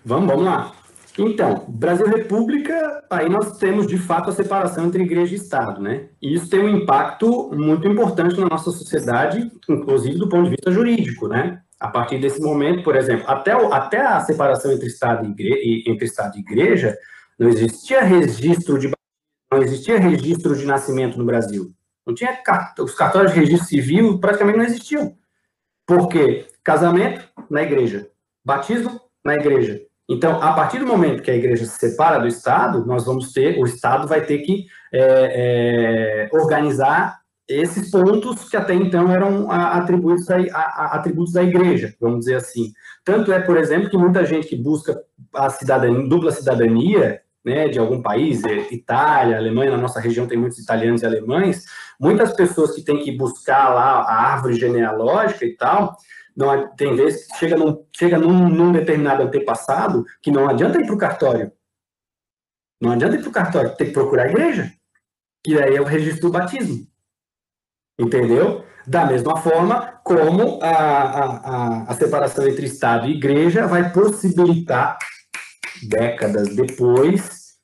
Vamos, vamos lá. Então, Brasil República, aí nós temos de fato a separação entre igreja e Estado, né? E isso tem um impacto muito importante na nossa sociedade, inclusive do ponto de vista jurídico, né? A partir desse momento, por exemplo, até, até a separação entre Estado e, igreja, entre Estado e Igreja, não existia registro de não existia registro de nascimento no Brasil. Não tinha os cartórios de registro civil praticamente não existiam. Por quê? Casamento na igreja, batismo na igreja, então, a partir do momento que a igreja se separa do Estado, nós vamos ter, o Estado vai ter que é, é, organizar esses pontos que até então eram atributos da, atributos da igreja, vamos dizer assim. Tanto é, por exemplo, que muita gente que busca a cidadania, dupla cidadania, né, de algum país, é, Itália, Alemanha, na nossa região tem muitos italianos e alemães, muitas pessoas que têm que buscar lá a árvore genealógica e tal, não, tem vezes que chega, num, chega num, num determinado antepassado que não adianta ir para o cartório. Não adianta ir para o cartório, tem que procurar a igreja. Que daí é o registro do batismo. Entendeu? Da mesma forma como a, a, a, separação entre Estado e igreja vai possibilitar, décadas depois,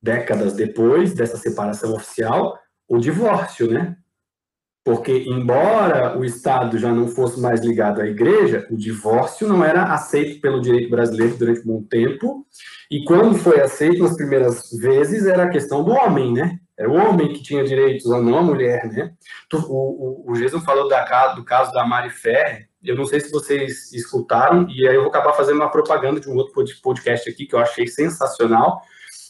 décadas depois dessa separação oficial, o divórcio, né? Porque, embora o Estado já não fosse mais ligado à igreja, o divórcio não era aceito pelo direito brasileiro durante um bom tempo. E quando foi aceito nas primeiras vezes, era a questão do homem, né? Era o homem que tinha direitos, não a mulher, né? O, o, o falou da, do caso da Mari Ferre. Eu não sei se vocês escutaram, e aí eu vou acabar fazendo uma propaganda de um outro podcast aqui que eu achei sensacional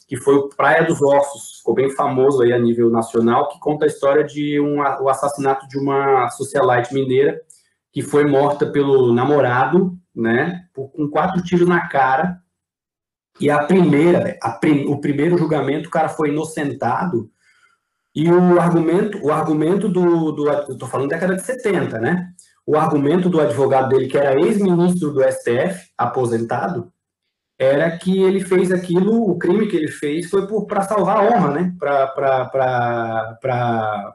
que foi o Praia dos Ossos, ficou bem famoso aí a nível nacional, que conta a história de um, o assassinato de uma socialite mineira que foi morta pelo namorado, né, com quatro tiros na cara. E a primeira, a, o primeiro julgamento, o cara foi inocentado. E o argumento, o argumento do, do tô falando década de 70, né? O argumento do advogado dele, que era ex-ministro do STF, aposentado, era que ele fez aquilo, o crime que ele fez foi para salvar a honra, né? Para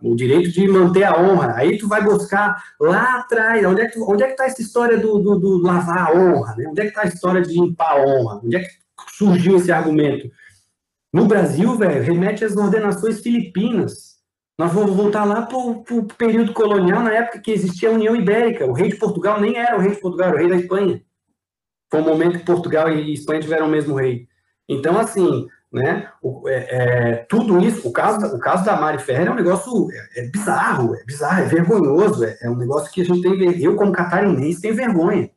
o direito de manter a honra. Aí tu vai buscar lá atrás, onde é que, onde é que está essa história do, do, do, lavar a honra, né? Onde é que está a história de limpar a honra? Onde é que surgiu esse argumento? No Brasil, velho, remete às ordenações filipinas. Nós vamos voltar lá para o período colonial, na época que existia a União Ibérica. O rei de Portugal nem era o rei de Portugal, era o rei da Espanha. Foi um momento que Portugal e Espanha tiveram o mesmo rei. Então, assim, né, o, é, é, tudo isso, o caso, o caso da Mari Ferreira é um negócio é, é bizarro, é bizarro, é vergonhoso, é, é, um negócio que a gente tem, eu como catarinense tenho vergonha.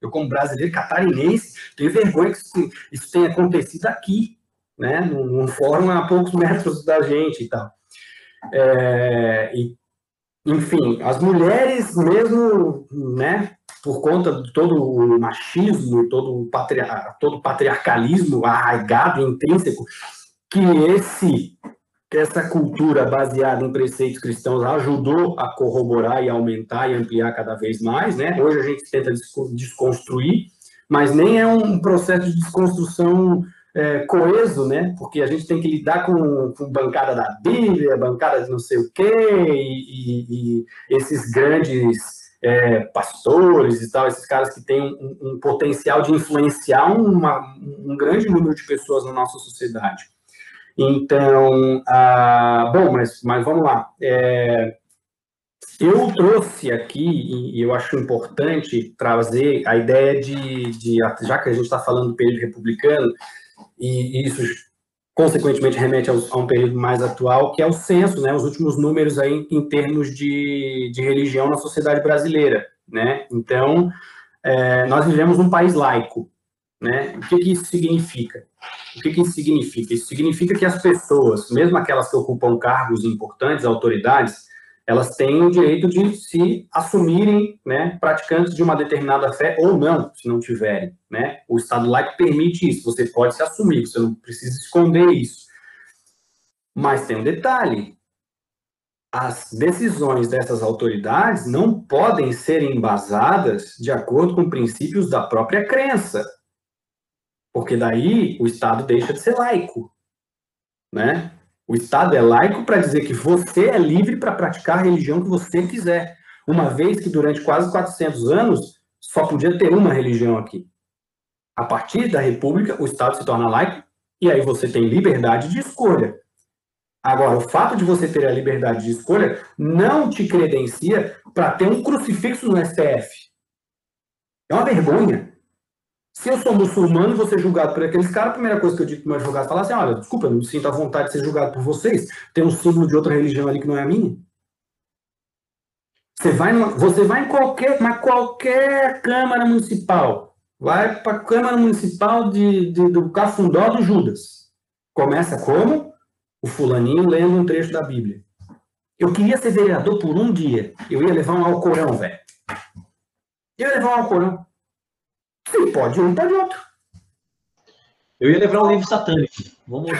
Eu como brasileiro catarinense tenho vergonha que isso, isso tenha acontecido aqui, né, num, num fórum a poucos metros da gente e tal. É, e, enfim, as mulheres mesmo, né, por conta de todo o machismo, todo o, patriar todo patriarcalismo arraigado, intrínseco, que esse que essa cultura baseada em preceitos cristãos ajudou a corroborar e aumentar e ampliar cada vez mais, né? Hoje a gente tenta desconstruir, mas nem é um processo de desconstrução é, coeso, né? Porque a gente tem que lidar com, com bancada da Bíblia, bancada de não sei o quê, e, e, e esses grandes é, pastores e tal, esses caras que têm um, um potencial de influenciar uma, um grande número de pessoas na nossa sociedade. Então, ah, bom, mas, mas vamos lá. É, eu trouxe aqui, e eu acho importante trazer a ideia de, de já que a gente está falando do período republicano, e isso consequentemente remete a um período mais atual, que é o censo, né, os últimos números aí em termos de, de religião na sociedade brasileira, né, então, é, nós vivemos num país laico, né, o que, que isso significa? O que, que isso significa? Isso significa que as pessoas, mesmo aquelas que ocupam cargos importantes, autoridades, elas têm o direito de se assumirem né, praticantes de uma determinada fé ou não, se não tiverem. Né? O Estado laico permite isso, você pode se assumir, você não precisa esconder isso. Mas tem um detalhe: as decisões dessas autoridades não podem ser embasadas de acordo com princípios da própria crença. Porque daí o Estado deixa de ser laico. Né? O Estado é laico para dizer que você é livre para praticar a religião que você quiser. Uma vez que durante quase 400 anos só podia ter uma religião aqui. A partir da República, o Estado se torna laico e aí você tem liberdade de escolha. Agora, o fato de você ter a liberdade de escolha não te credencia para ter um crucifixo no STF. É uma vergonha. Se eu sou muçulmano e vou ser julgado por aqueles caras, a primeira coisa que eu digo para o meu advogado é falar assim: olha, desculpa, eu não me sinto à vontade de ser julgado por vocês. Tem um símbolo de outra religião ali que não é a minha. Você vai, numa, você vai em qualquer, mas qualquer Câmara Municipal. Vai para a Câmara Municipal de, de, do Cafundó do Judas. Começa como? o fulaninho lendo um trecho da Bíblia. Eu queria ser vereador por um dia. Eu ia levar um Alcorão, velho. Eu ia levar um Alcorão. Sim, pode um, pode outro. Eu ia levar um livro satânico. Vamos.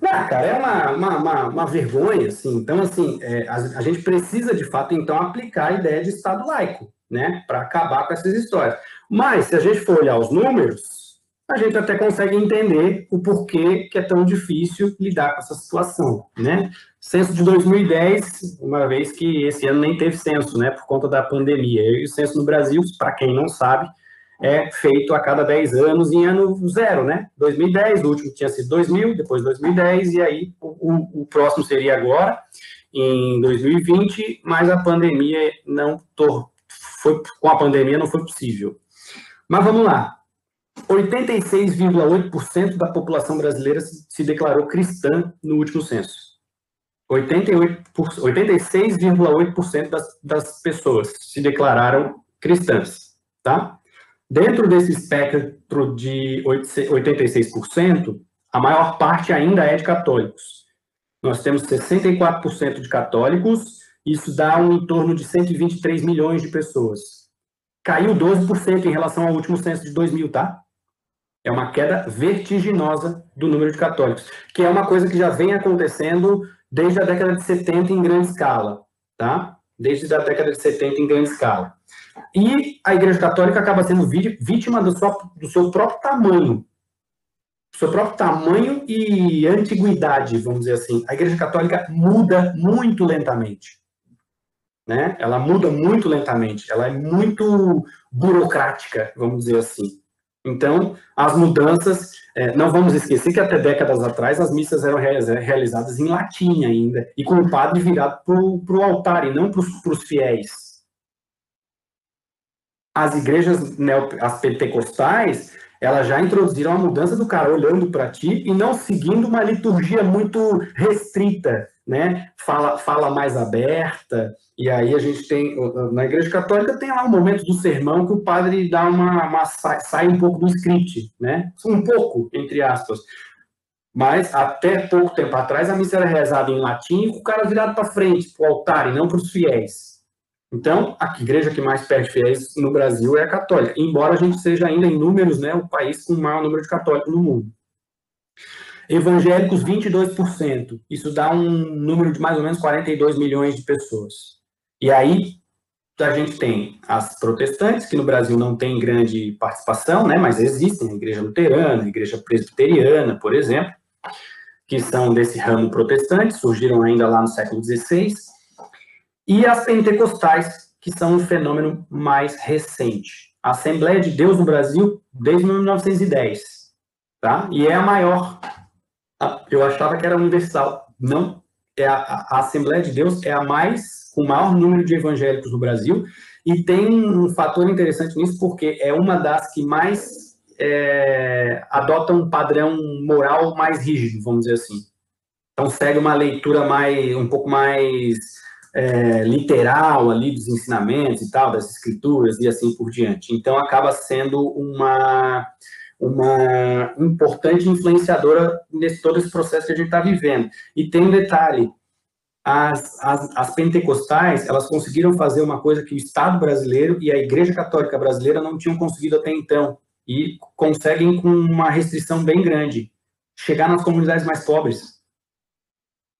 Não, cara, é uma, uma, uma, uma, vergonha, assim. Então, assim, é, a, a, gente precisa, de fato, então, aplicar a ideia de Estado laico, né? Para acabar com essas histórias. Mas, se a gente for olhar os números, a gente até consegue entender o porquê que é tão difícil lidar com essa situação, né? Censo de 2010, uma vez que esse ano nem teve censo, né, por conta da pandemia. E o censo no Brasil, para quem não sabe, é feito a cada 10 anos em ano zero, né? 2010, o último tinha sido 2000, depois 2010, e aí o, o próximo seria agora, em 2020, mas a pandemia não foi com a pandemia não foi possível. Mas vamos lá. 86,8% da população brasileira se declarou cristã no último censo. 86,8% das, das pessoas se declararam cristãs, tá? Dentro desse espectro de 86%, a maior parte ainda é de católicos. Nós temos 64% de católicos, isso dá um em torno de 123 milhões de pessoas caiu 12% em relação ao último censo de 2000, tá? É uma queda vertiginosa do número de católicos, que é uma coisa que já vem acontecendo desde a década de 70 em grande escala, tá? Desde a década de 70 em grande escala. E a Igreja Católica acaba sendo vítima do seu, do seu próprio tamanho, seu próprio tamanho e antiguidade, vamos dizer assim. A Igreja Católica muda muito lentamente né? Ela muda muito lentamente, ela é muito burocrática, vamos dizer assim. Então, as mudanças, é, não vamos esquecer que até décadas atrás as missas eram realizadas em latim ainda, e com o padre virado para o altar e não para os fiéis. As igrejas, as pentecostais, elas já introduziram a mudança do cara olhando para ti e não seguindo uma liturgia muito restrita, né? Fala, fala mais aberta, e aí a gente tem, na Igreja Católica tem lá um momento do sermão que o padre dá uma, uma sai um pouco do script, né? Um pouco, entre aspas. Mas até pouco tempo atrás a missa era rezada em latim com o cara virado para frente, para o altar, e não para os fiéis. Então, a igreja que mais perde fiéis no Brasil é a católica, embora a gente seja ainda em números, né, o país com o maior número de católicos no mundo. Evangélicos, 22%. Isso dá um número de mais ou menos 42 milhões de pessoas. E aí a gente tem as protestantes, que no Brasil não tem grande participação, né, mas existem, a igreja luterana, a igreja presbiteriana, por exemplo, que são desse ramo protestante, surgiram ainda lá no século XVI, e as pentecostais, que são um fenômeno mais recente. A Assembleia de Deus no Brasil, desde 1910, tá? E é a maior. Eu achava que era universal. Não, é a, a Assembleia de Deus é a mais o maior número de evangélicos no Brasil, e tem um fator interessante nisso, porque é uma das que mais é, adota um padrão moral mais rígido, vamos dizer assim. Então segue uma leitura mais, um pouco mais é, literal ali dos ensinamentos e tal, das escrituras e assim por diante. Então acaba sendo uma uma importante influenciadora nesse todo esse processo que a gente está vivendo. E tem um detalhe, as, as, as, pentecostais, elas conseguiram fazer uma coisa que o Estado brasileiro e a Igreja Católica brasileira não tinham conseguido até então, e conseguem com uma restrição bem grande, chegar nas comunidades mais pobres.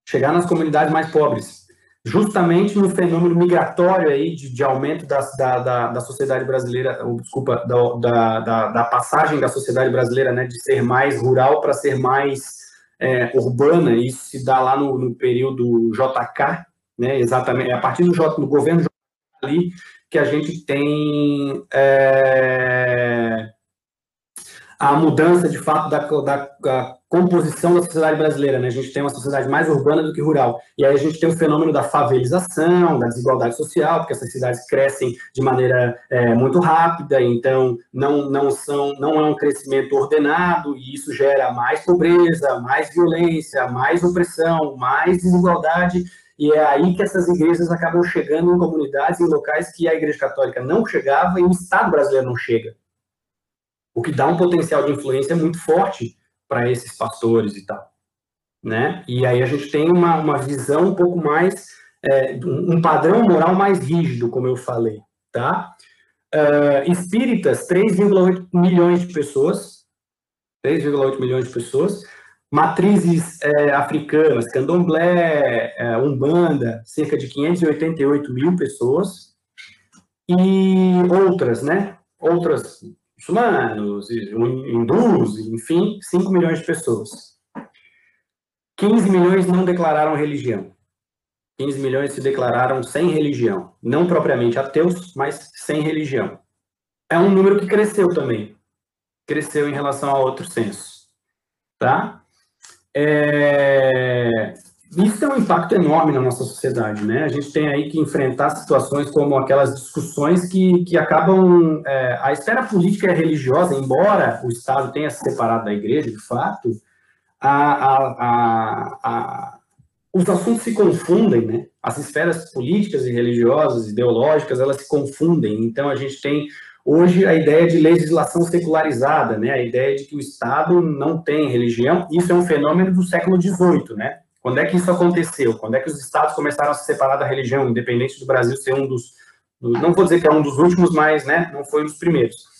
Chegar nas comunidades mais pobres. Justamente no fenômeno migratório aí de, de aumento da, da, da, da, sociedade brasileira, ou, desculpa, da, da, da, passagem da sociedade brasileira, né, de ser mais rural para ser mais é, urbana, isso se dá lá no, no período JK, né, exatamente, é a partir do, J, do governo JK ali que a gente tem é, a mudança, de fato, da, da, composição da sociedade brasileira. Né? A gente tem uma sociedade mais urbana do que rural. E aí a gente tem o fenômeno da favelização, da desigualdade social, porque essas cidades crescem de maneira é, muito rápida, então não, não, são, não é um crescimento ordenado, e isso gera mais pobreza, mais violência, mais opressão, mais desigualdade. E é aí que essas igrejas acabam chegando em comunidades, em locais que a Igreja Católica não chegava e o Estado brasileiro não chega o que dá um potencial de influência muito forte para esses pastores e tal, né? E aí a gente tem uma, uma visão um pouco mais, é, um padrão moral mais rígido, como eu falei, tá? Uh, espíritas, 3,8 milhões de pessoas, 3,8 milhões de pessoas, matrizes é, africanas, candomblé, é, umbanda, cerca de 588 mil pessoas, e outras, né? Outras muçulmanos, hindus, enfim, 5 milhões de pessoas. 15 milhões não declararam religião. 15 milhões se declararam sem religião. Não propriamente ateus, mas sem religião. É um número que cresceu também. Cresceu em relação a outros censos. Tá? É... Isso tem um impacto enorme na nossa sociedade, né? A gente tem aí que enfrentar situações como aquelas discussões que, que acabam... É, a esfera política e religiosa, embora o Estado tenha se separado da igreja, de fato, a, a, a, os assuntos se confundem, né? As esferas políticas e religiosas, ideológicas, elas se confundem. Então, a gente tem hoje a ideia de legislação secularizada, né? A ideia de que o Estado não tem religião. Isso é um fenômeno do século XVIII, né? Quando é que isso aconteceu? Quando é que os estados começaram a se separar da religião, independente do Brasil ser um dos, não vou dizer que é um dos últimos, mas né, não foi um dos primeiros.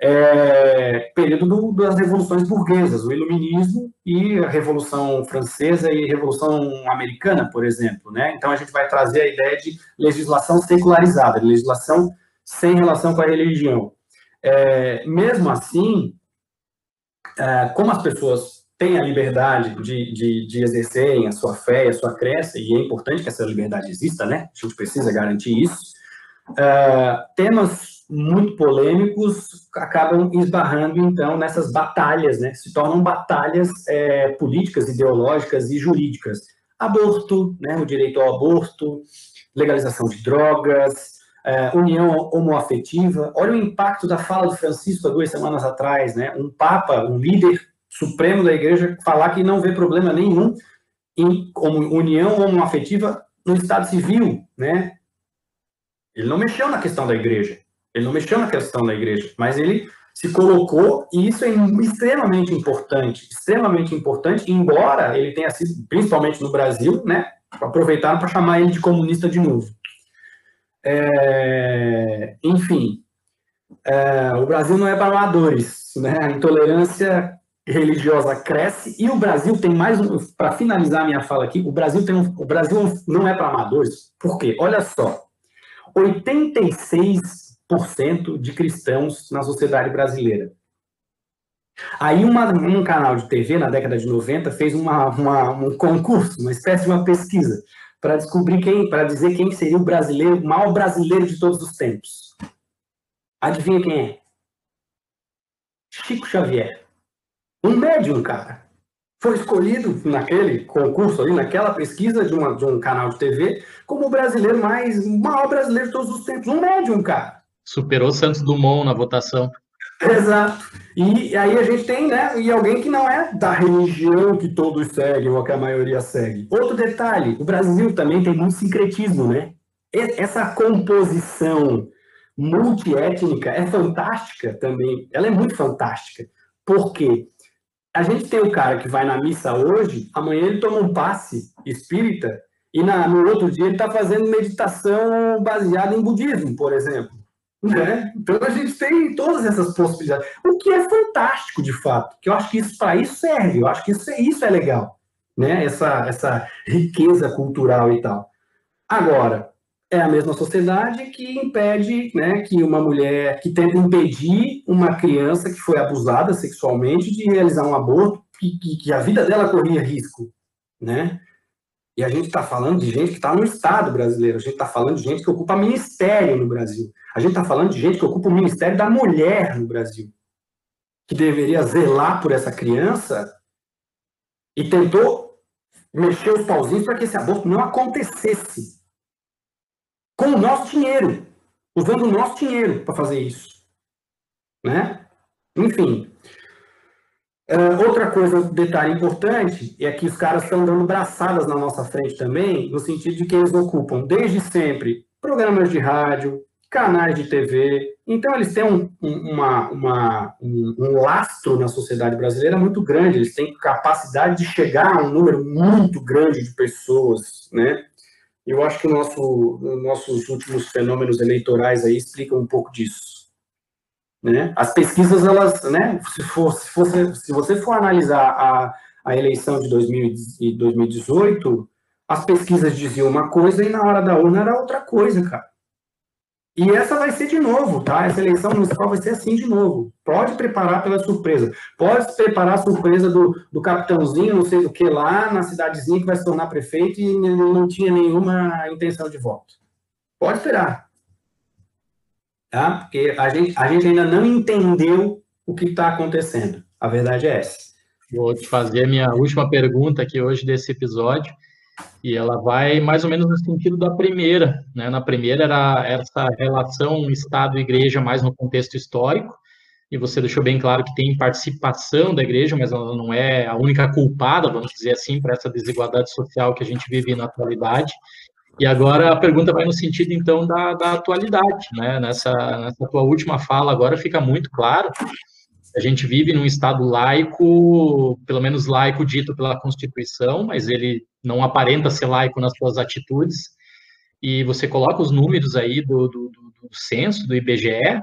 É, período do, das revoluções burguesas, o iluminismo e a Revolução Francesa e a Revolução Americana, por exemplo. Né? Então, a gente vai trazer a ideia de legislação secularizada, legislação sem relação com a religião. É, mesmo assim, é, como as pessoas têm a liberdade de, de, de exercerem a sua fé e a sua crença, e é importante que essa liberdade exista, né? A gente precisa garantir isso. Uh, temas muito polêmicos acabam esbarrando, então, nessas batalhas, né? Se tornam batalhas é, políticas, ideológicas e jurídicas. Aborto, né? O direito ao aborto, legalização de drogas, é, união homoafetiva. Olha o impacto da fala do Francisco há duas semanas atrás, né? Um papa, um líder Supremo da Igreja falar que não vê problema nenhum em como união homoafetiva no Estado civil, né? Ele não mexeu na questão da Igreja, ele não mexeu na questão da Igreja, mas ele se colocou e isso é extremamente importante, extremamente importante, embora ele tenha sido, principalmente no Brasil, né? Aproveitaram para chamar ele de comunista de novo. É, enfim, é, o Brasil não é para amadores, né? A intolerância religiosa cresce e o Brasil tem mais um, para finalizar minha fala aqui, o Brasil tem um, o Brasil não é para amadores. Por quê? Olha só. 86% de cristãos na sociedade brasileira. Aí uma, um canal de TV na década de 90 fez uma, uma, um concurso, uma espécie de uma pesquisa para descobrir quem, para dizer quem seria o brasileiro, o maior brasileiro de todos os tempos. Adivinha quem é? Chico Xavier. Um médium, cara. Foi escolhido naquele concurso ali, naquela pesquisa de, uma, de um canal de TV, como o brasileiro mais, o maior brasileiro de todos os tempos. Um médium, cara. Superou Santos Dumont na votação. Exato. E aí a gente tem, né, e alguém que não é da religião que todos seguem, ou que a maioria segue. Outro detalhe, o Brasil também tem muito sincretismo, né? Essa composição multiétnica é fantástica também, ela é muito fantástica. Por quê? A gente tem o cara que vai na missa hoje, amanhã ele toma um passe espírita e na, no outro dia ele está fazendo meditação baseada em budismo, por exemplo. Né? Então a gente tem todas essas possibilidades, o que é fantástico de fato, que eu acho que isso para isso serve, eu acho que isso, é, isso é legal, né? Essa, essa riqueza cultural e tal. Agora, é a mesma sociedade que impede, né, que uma mulher, que tenta impedir uma criança que foi abusada sexualmente de realizar um aborto, que, que, que a vida dela corria risco, né? E a gente está falando de gente que está no Estado brasileiro, a gente está falando de gente que ocupa ministério no Brasil, a gente está falando de gente que ocupa o Ministério da Mulher no Brasil, que deveria zelar por essa criança e tentou mexer os pauzinhos para que esse aborto não acontecesse. Com o nosso dinheiro, usando o nosso dinheiro para fazer isso. Né? Enfim, Uh, outra coisa, detalhe importante, é que os caras estão dando braçadas na nossa frente também, no sentido de que eles ocupam desde sempre programas de rádio, canais de TV. Então, eles têm um, uma, uma, um, um, lastro na sociedade brasileira muito grande, eles têm capacidade de chegar a um número muito grande de pessoas, né? Eu acho que o nosso, nossos últimos fenômenos eleitorais aí explicam um pouco disso. Né? As pesquisas, elas, né, se, for, se, for, se você for analisar a, a eleição de 2018, as pesquisas diziam uma coisa e na hora da urna era outra coisa, cara. E essa vai ser de novo, tá? Essa eleição municipal vai ser assim de novo. Pode preparar pela surpresa. Pode preparar a surpresa do, do capitãozinho, não sei do que lá, na cidadezinha que vai se tornar prefeito e não tinha nenhuma intenção de voto. Pode esperar tá? Porque a gente, a gente ainda não entendeu o que está acontecendo. A verdade é essa. Vou te fazer a minha última pergunta aqui hoje desse episódio, e ela vai mais ou menos no sentido da primeira. Né? Na primeira era essa relação Estado-Igreja mais no contexto histórico, e você deixou bem claro que tem participação da igreja, mas ela não é a única culpada, vamos dizer assim, para essa desigualdade social que a gente vive na atualidade. E agora a pergunta vai no sentido, então, da, da atualidade, né? Nessa, nessa tua última fala agora fica muito claro a gente vive num Estado laico, pelo menos laico dito pela Constituição, mas ele não aparenta ser laico nas suas atitudes, e você coloca os números aí do, do, do, censo, do IBGE,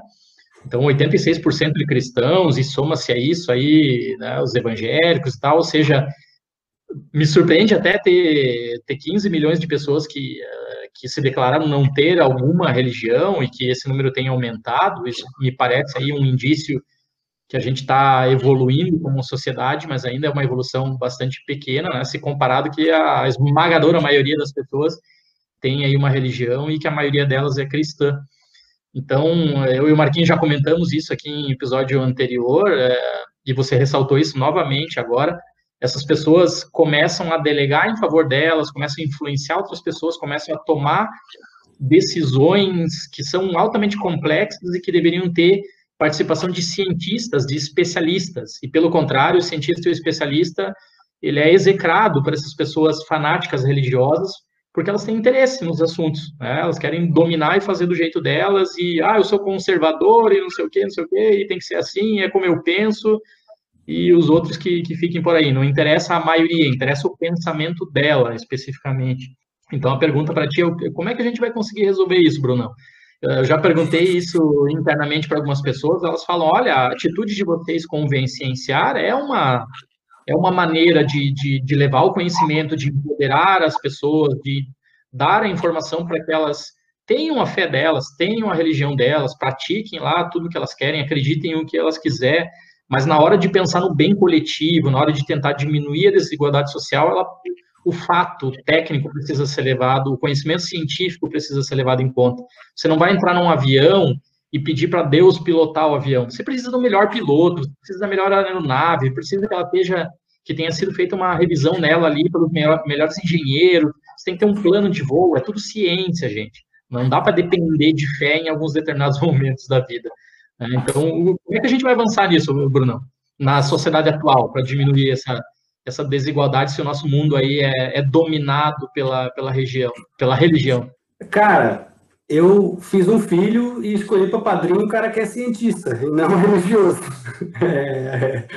então 86% de cristãos, e soma-se a isso aí, né, os evangélicos e tal, ou seja, me surpreende até ter, ter 15 milhões de pessoas que, eh, que se declararam não ter alguma religião e que esse número tenha aumentado. Isso me parece aí um indício que a gente está evoluindo como sociedade, mas ainda é uma evolução bastante pequena, né, se comparado que a esmagadora maioria das pessoas tem aí uma religião e que a maioria delas é cristã. Então, eu e o Marquinhos já comentamos isso aqui em episódio anterior, é, e você ressaltou isso novamente agora, essas pessoas começam a delegar em favor delas, começam a influenciar outras pessoas, começam a tomar decisões que são altamente complexas e que deveriam ter participação de cientistas, de especialistas. E pelo contrário, o cientista e o especialista, ele é execrado por essas pessoas fanáticas religiosas, porque elas têm interesse nos assuntos, né? Elas querem dominar e fazer do jeito delas e ah, eu sou conservador e não sei o quê, não sei o quê, e tem que ser assim, é como eu penso e os outros que, que fiquem por aí. Não interessa a maioria, interessa o pensamento dela especificamente. Então a pergunta para ti é como é que a gente vai conseguir resolver isso, Brunão? Eu já perguntei isso internamente para algumas pessoas, elas falam, olha, a atitude de vocês convencienciar é uma é uma maneira de, de, de levar o conhecimento, de empoderar as pessoas, de dar a informação para que elas tenham a fé delas, tenham a religião delas, pratiquem lá tudo que elas querem, acreditem o que elas quiserem, mas na hora de pensar no bem coletivo, na hora de tentar diminuir a desigualdade social, ela, o fato técnico precisa ser levado, o conhecimento científico precisa ser levado em conta. Você não vai entrar num avião e pedir para Deus pilotar o avião. Você precisa do melhor piloto, precisa da melhor aeronave, precisa que ela esteja que tenha sido feita uma revisão nela ali pelos melhores engenheiros. Você tem que ter um plano de voo, é tudo ciência, gente. Não dá para depender de fé em alguns determinados [LAUGHS] momentos da vida. Né? Então, como é que a gente vai avançar nisso, Bruno, na sociedade atual, para diminuir essa, essa desigualdade se o nosso mundo aí é, é dominado pela, pela região, pela religião? Cara, eu fiz um filho e escolhi para padrinho um cara que é cientista e não [LAUGHS] religioso. É,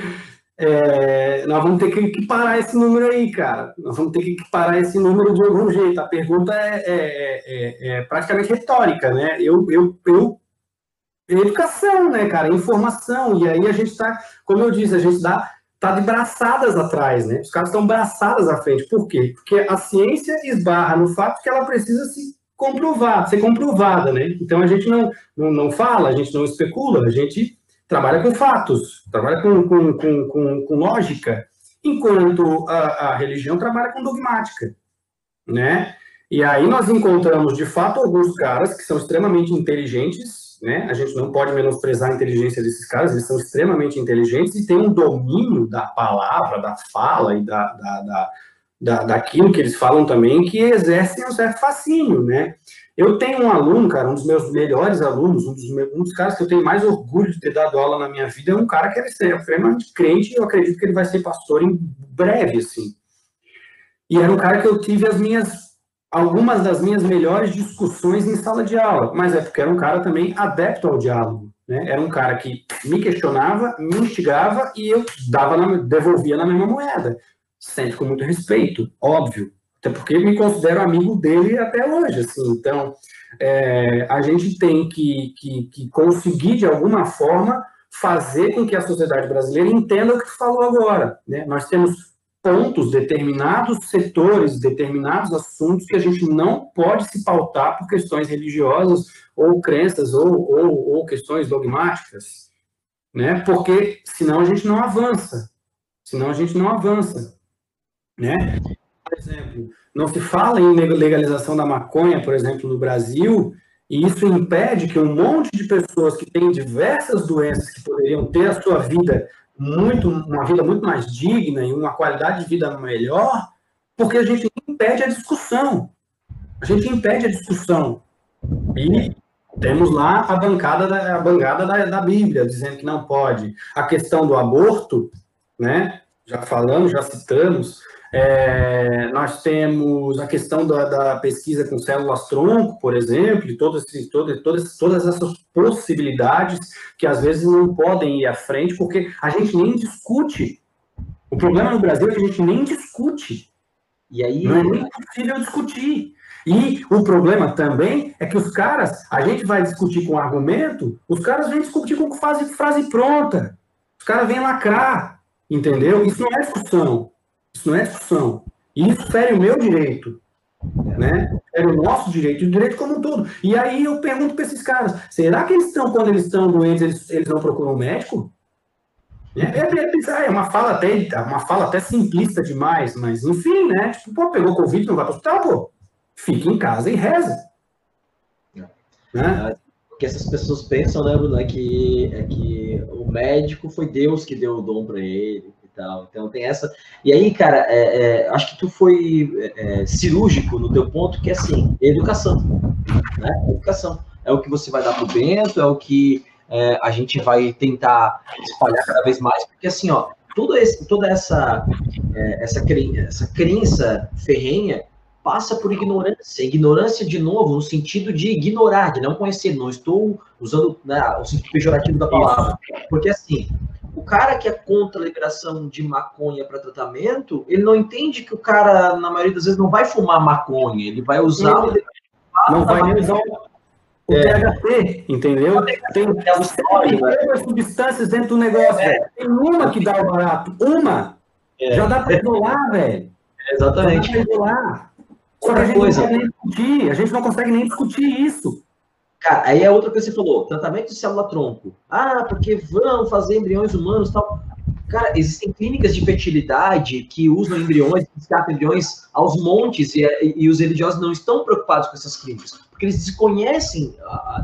é, nós vamos ter que parar esse número aí, cara. Nós vamos ter que parar esse número de algum jeito. A pergunta é, é, é, é praticamente retórica, né? Eu, eu, eu educação, né, cara? Informação. E aí a gente está, como eu disse, a gente dá, tá de braçadas atrás, né? Os caras estão braçadas à frente. Por quê? Porque a ciência esbarra no fato que ela precisa se comprovar, ser comprovada, né? Então a gente não, não, não fala, a gente não especula, a gente trabalha com fatos, trabalha com, com, com, com, com lógica, enquanto a, a religião trabalha com dogmática, né? E aí nós encontramos, de fato, alguns caras que são extremamente inteligentes, né? A gente não pode menosprezar a inteligência desses caras, eles são extremamente inteligentes e têm um domínio da palavra, da fala e da, da, da, da daquilo que eles falam também, que exercem um certo fascínio, né? Eu tenho um aluno, cara, um dos meus melhores alunos, um dos, meus, um dos caras que eu tenho mais orgulho de ter dado aula na minha vida, é um cara que é extremamente crente e eu acredito que ele vai ser pastor em breve, assim. E era um cara que eu tive as minhas algumas das minhas melhores discussões em sala de aula, mas é porque era um cara também adepto ao diálogo. Né? Era um cara que me questionava, me instigava e eu dava na, devolvia na mesma moeda, sempre com muito respeito, óbvio. Até porque me considero amigo dele até hoje. Assim. Então, é, a gente tem que, que, que conseguir, de alguma forma, fazer com que a sociedade brasileira entenda o que tu falou agora. Né? Nós temos pontos, determinados setores, determinados assuntos que a gente não pode se pautar por questões religiosas ou crenças ou, ou, ou questões dogmáticas, né? Porque senão a gente não avança, senão a gente não avança, né? Por exemplo, não se fala em legalização da maconha, por exemplo, no Brasil, e isso impede que um monte de pessoas que têm diversas doenças que poderiam ter a sua vida muito, uma vida muito mais digna e uma qualidade de vida melhor, porque a gente impede a discussão. A gente impede a discussão. E temos lá a bancada da, a bancada da, da Bíblia dizendo que não pode. A questão do aborto, né? Já falamos, já citamos, é, nós temos a questão da, da, pesquisa com células-tronco, por exemplo, e todas, todas, todas, todas essas possibilidades que às vezes não podem ir à frente, porque a gente nem discute. O problema no Brasil é que a gente nem discute. E aí não é nem possível discutir. E o problema também é que os caras, a gente vai discutir com argumento, os caras vêm discutir com frase, frase pronta. Os caras vêm lacrar, entendeu? Isso não é discussão. Isso não é discussão. Isso fere o meu direito. Né? Fere o nosso direito, o direito como um todo. E aí eu pergunto para esses caras: será que eles estão, quando eles estão doentes, eles, eles não procuram um médico? É, é, é, uma fala até uma fala até simplista demais, mas enfim, né? Tipo, pô, pegou Covid, não vai para o hospital, pô. Fica em casa e reza. É. Né? O que essas pessoas pensam, né, Bruno, é que, é que o médico foi Deus que deu o dom para ele tal. Então tem essa. E aí, cara, é, é, acho que tu foi é, é cirúrgico no teu ponto, que é assim, educação. Né? Educação. É o que você vai dar pro Bento, é o que é, a gente vai tentar espalhar cada vez mais, porque assim, ó, tudo esse, toda essa, é, essa, essa crença ferrenha passa por ignorância. Ignorância, de novo, no sentido de ignorar, de não conhecer. Não estou usando né, o sentido pejorativo da palavra. Porque, assim, o cara que é contra a liberação de maconha para tratamento, ele não entende que o cara, na maioria das vezes, não vai fumar maconha, ele vai usar o Não vai nem usar o é. THC, entendeu? Tem, tem substâncias dentro do negócio, é. Tem uma que dá o barato, uma. É. Já dá para isolar, velho. Exatamente. Já dá para isolar. Só que a gente coisa. não consegue nem discutir, a gente não consegue nem discutir isso. Cara, aí é outra coisa que você falou, tratamento de célula-tronco. Ah, porque vão fazer embriões humanos e tal. Cara, existem clínicas de fertilidade que usam embriões, descartam embriões aos montes, e, e, os religiosos não estão preocupados com essas clínicas, porque eles desconhecem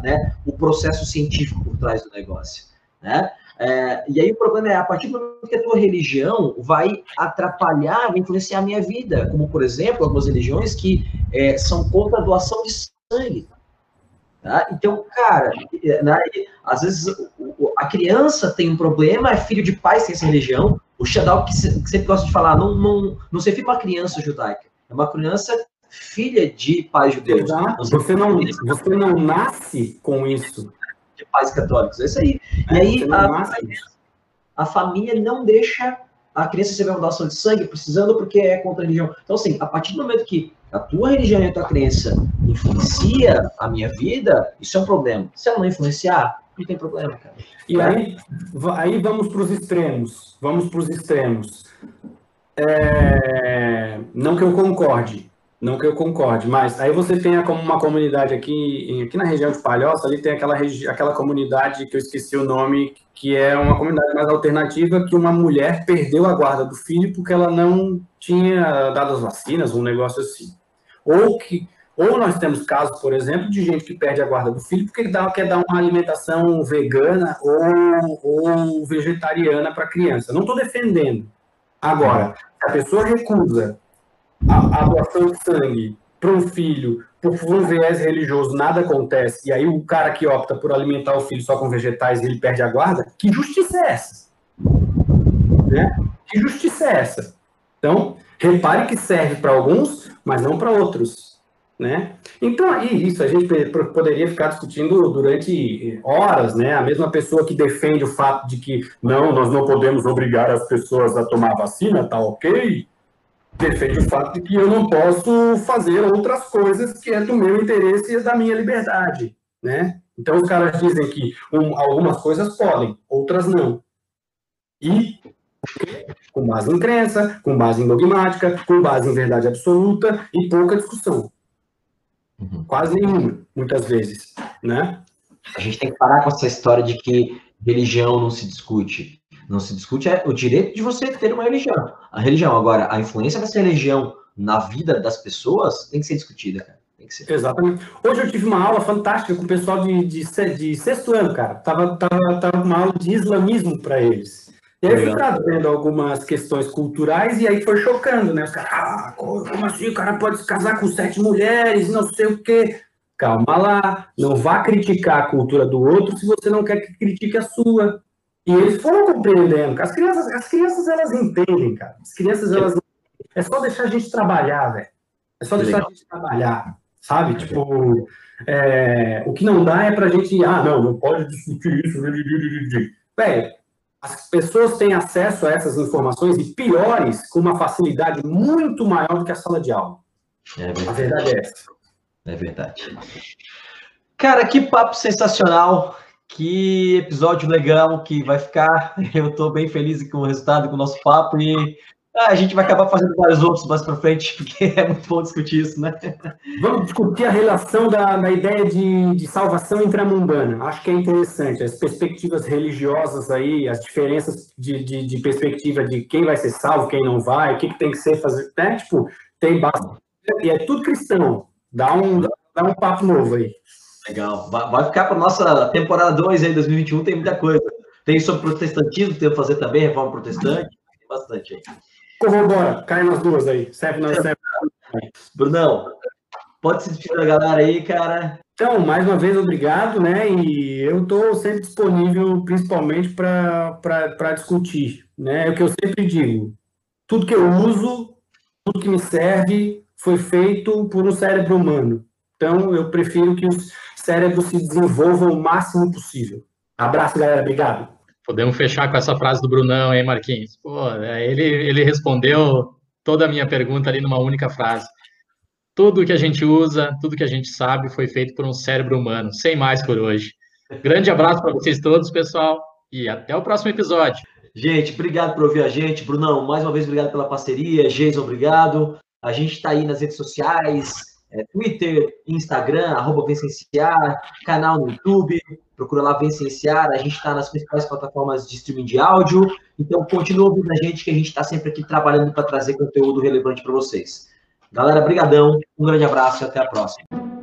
né, o processo científico por trás do negócio. Né? É, e aí o problema é, a partir do momento que a tua religião vai atrapalhar, vai influenciar a minha vida, como, por exemplo, algumas religiões que é, são contra a doação de sangue. Tá? Então, cara, né, às vezes a criança tem um problema, é filho de pais sem essa religião. O Shaddai, que sempre gosta de falar, não, não, não se uma criança judaica, é uma criança filha de pais judeus. Exato. Você não, você não nasce com isso. De pais católicos, é isso aí. É, e aí a, a família não deixa a criança receber uma doação de sangue precisando porque é contra a religião. Então, assim, a partir do momento que a tua religião e a tua crença influencia a minha vida, isso é um problema. Se ela não influenciar, não tem problema, cara. E aí, aí vamos para os extremos. Vamos para os extremos. É, não que eu concorde, não que eu concorde, mas aí você tem como uma comunidade aqui, aqui na região de Palhoça, ali tem aquela, aquela comunidade que eu esqueci o nome, que é uma comunidade mais alternativa, que uma mulher perdeu a guarda do filho porque ela não tinha dado as vacinas, um negócio assim. Ou que ou nós temos casos, por exemplo, de gente que perde a guarda do filho porque dá, quer dar uma alimentação vegana ou, ou vegetariana para a criança. Não estou defendendo. Agora, a pessoa recusa a, a doação de sangue para um filho por um viés religioso, nada acontece, e aí o cara que opta por alimentar o filho só com vegetais ele perde a guarda, que justiça é essa? Né? Que justiça é essa? Então, repare que serve para alguns, mas não para outros. Né? Então, aí, isso a gente poderia ficar discutindo durante horas, né? A mesma pessoa que defende o fato de que não, nós não podemos obrigar as pessoas a tomar vacina, tá ok? Defende o fato de que eu não posso fazer outras coisas que é do meu interesse e da minha liberdade, né? Então os caras dizem que um, algumas coisas podem, outras não. E com base em crença, com base em dogmática, com base em verdade absoluta e pouca discussão. Uhum. Quase nenhuma, muitas vezes, né? A gente tem que parar com essa história de que religião não se discute. Não se discute é o direito de você ter uma religião. A religião, agora, a influência dessa religião na vida das pessoas tem que ser discutida, cara. Tem que ser. Exatamente. Hoje eu tive uma aula fantástica com o pessoal de, de, de sexto ano, cara. Tava, tava, tava uma aula de islamismo para eles. E aí eu fui trazendo algumas questões culturais e aí foi chocando, né? Os caras, ah, como assim o cara pode se casar com sete mulheres, não sei o quê. Calma lá, não vá criticar a cultura do outro se você não quer que critique a sua. E eles foram compreendendo. As crianças, as crianças elas entendem, cara. As crianças, elas. É só deixar a gente trabalhar, velho. É só deixar Legal. a gente trabalhar, sabe? Tipo, é, o que não dá é pra gente. Ah, não, não pode discutir isso. Velho, as pessoas têm acesso a essas informações e piores com uma facilidade muito maior do que a sala de aula. É a verdade é essa. É verdade. Cara, que papo sensacional. Que episódio legal que vai ficar. [LAUGHS] Eu estou bem feliz com o resultado, com o nosso papo. E ah, a gente vai acabar fazendo vários outros mais para frente, [LAUGHS] porque é muito bom discutir isso, né? Vamos discutir a relação da, da ideia de, de salvação intramumbana. Acho que é interessante. As perspectivas religiosas aí, as diferenças de, de, de perspectiva de quem vai ser salvo, quem não vai, o que, que tem que ser fazer. Né? Tipo, tem bastante. E é tudo cristão. Dá um, dá um papo novo aí. Legal. Vai ficar para nossa temporada 2 aí, 2021, tem muita coisa. Tem sobre protestantismo, tem que fazer também, reforma protestante, tem bastante aí. Corrobora, cai nas duas aí. Serve não serve. Brunão, pode se despedir da galera aí, cara. Então, mais uma vez, obrigado, né? E eu estou sempre disponível, principalmente para discutir. Né? É o que eu sempre digo. Tudo que eu uso, tudo que me serve, foi feito por um cérebro humano. Então, eu prefiro que os cérebro se desenvolva o máximo possível. Abraço, galera. Obrigado. Podemos fechar com essa frase do Brunão, hein, Marquinhos? Pô, é, ele, ele respondeu toda a minha pergunta ali numa única frase. Tudo que a gente usa, tudo que a gente sabe foi feito por um cérebro humano. Sem mais por hoje. Grande abraço para vocês todos, pessoal, e até o próximo episódio. Gente, obrigado por ouvir a gente. Brunão, mais uma vez, obrigado pela parceria. Jason, obrigado. A gente está aí nas redes sociais, é, Twitter, Instagram, arroba Vencenciar, canal no YouTube, procura lá Vencenciar, a gente está nas principais plataformas de streaming de áudio, então continua ouvindo a gente que a gente está sempre aqui trabalhando para trazer conteúdo relevante para vocês. Galera, brigadão, um grande abraço e até a próxima.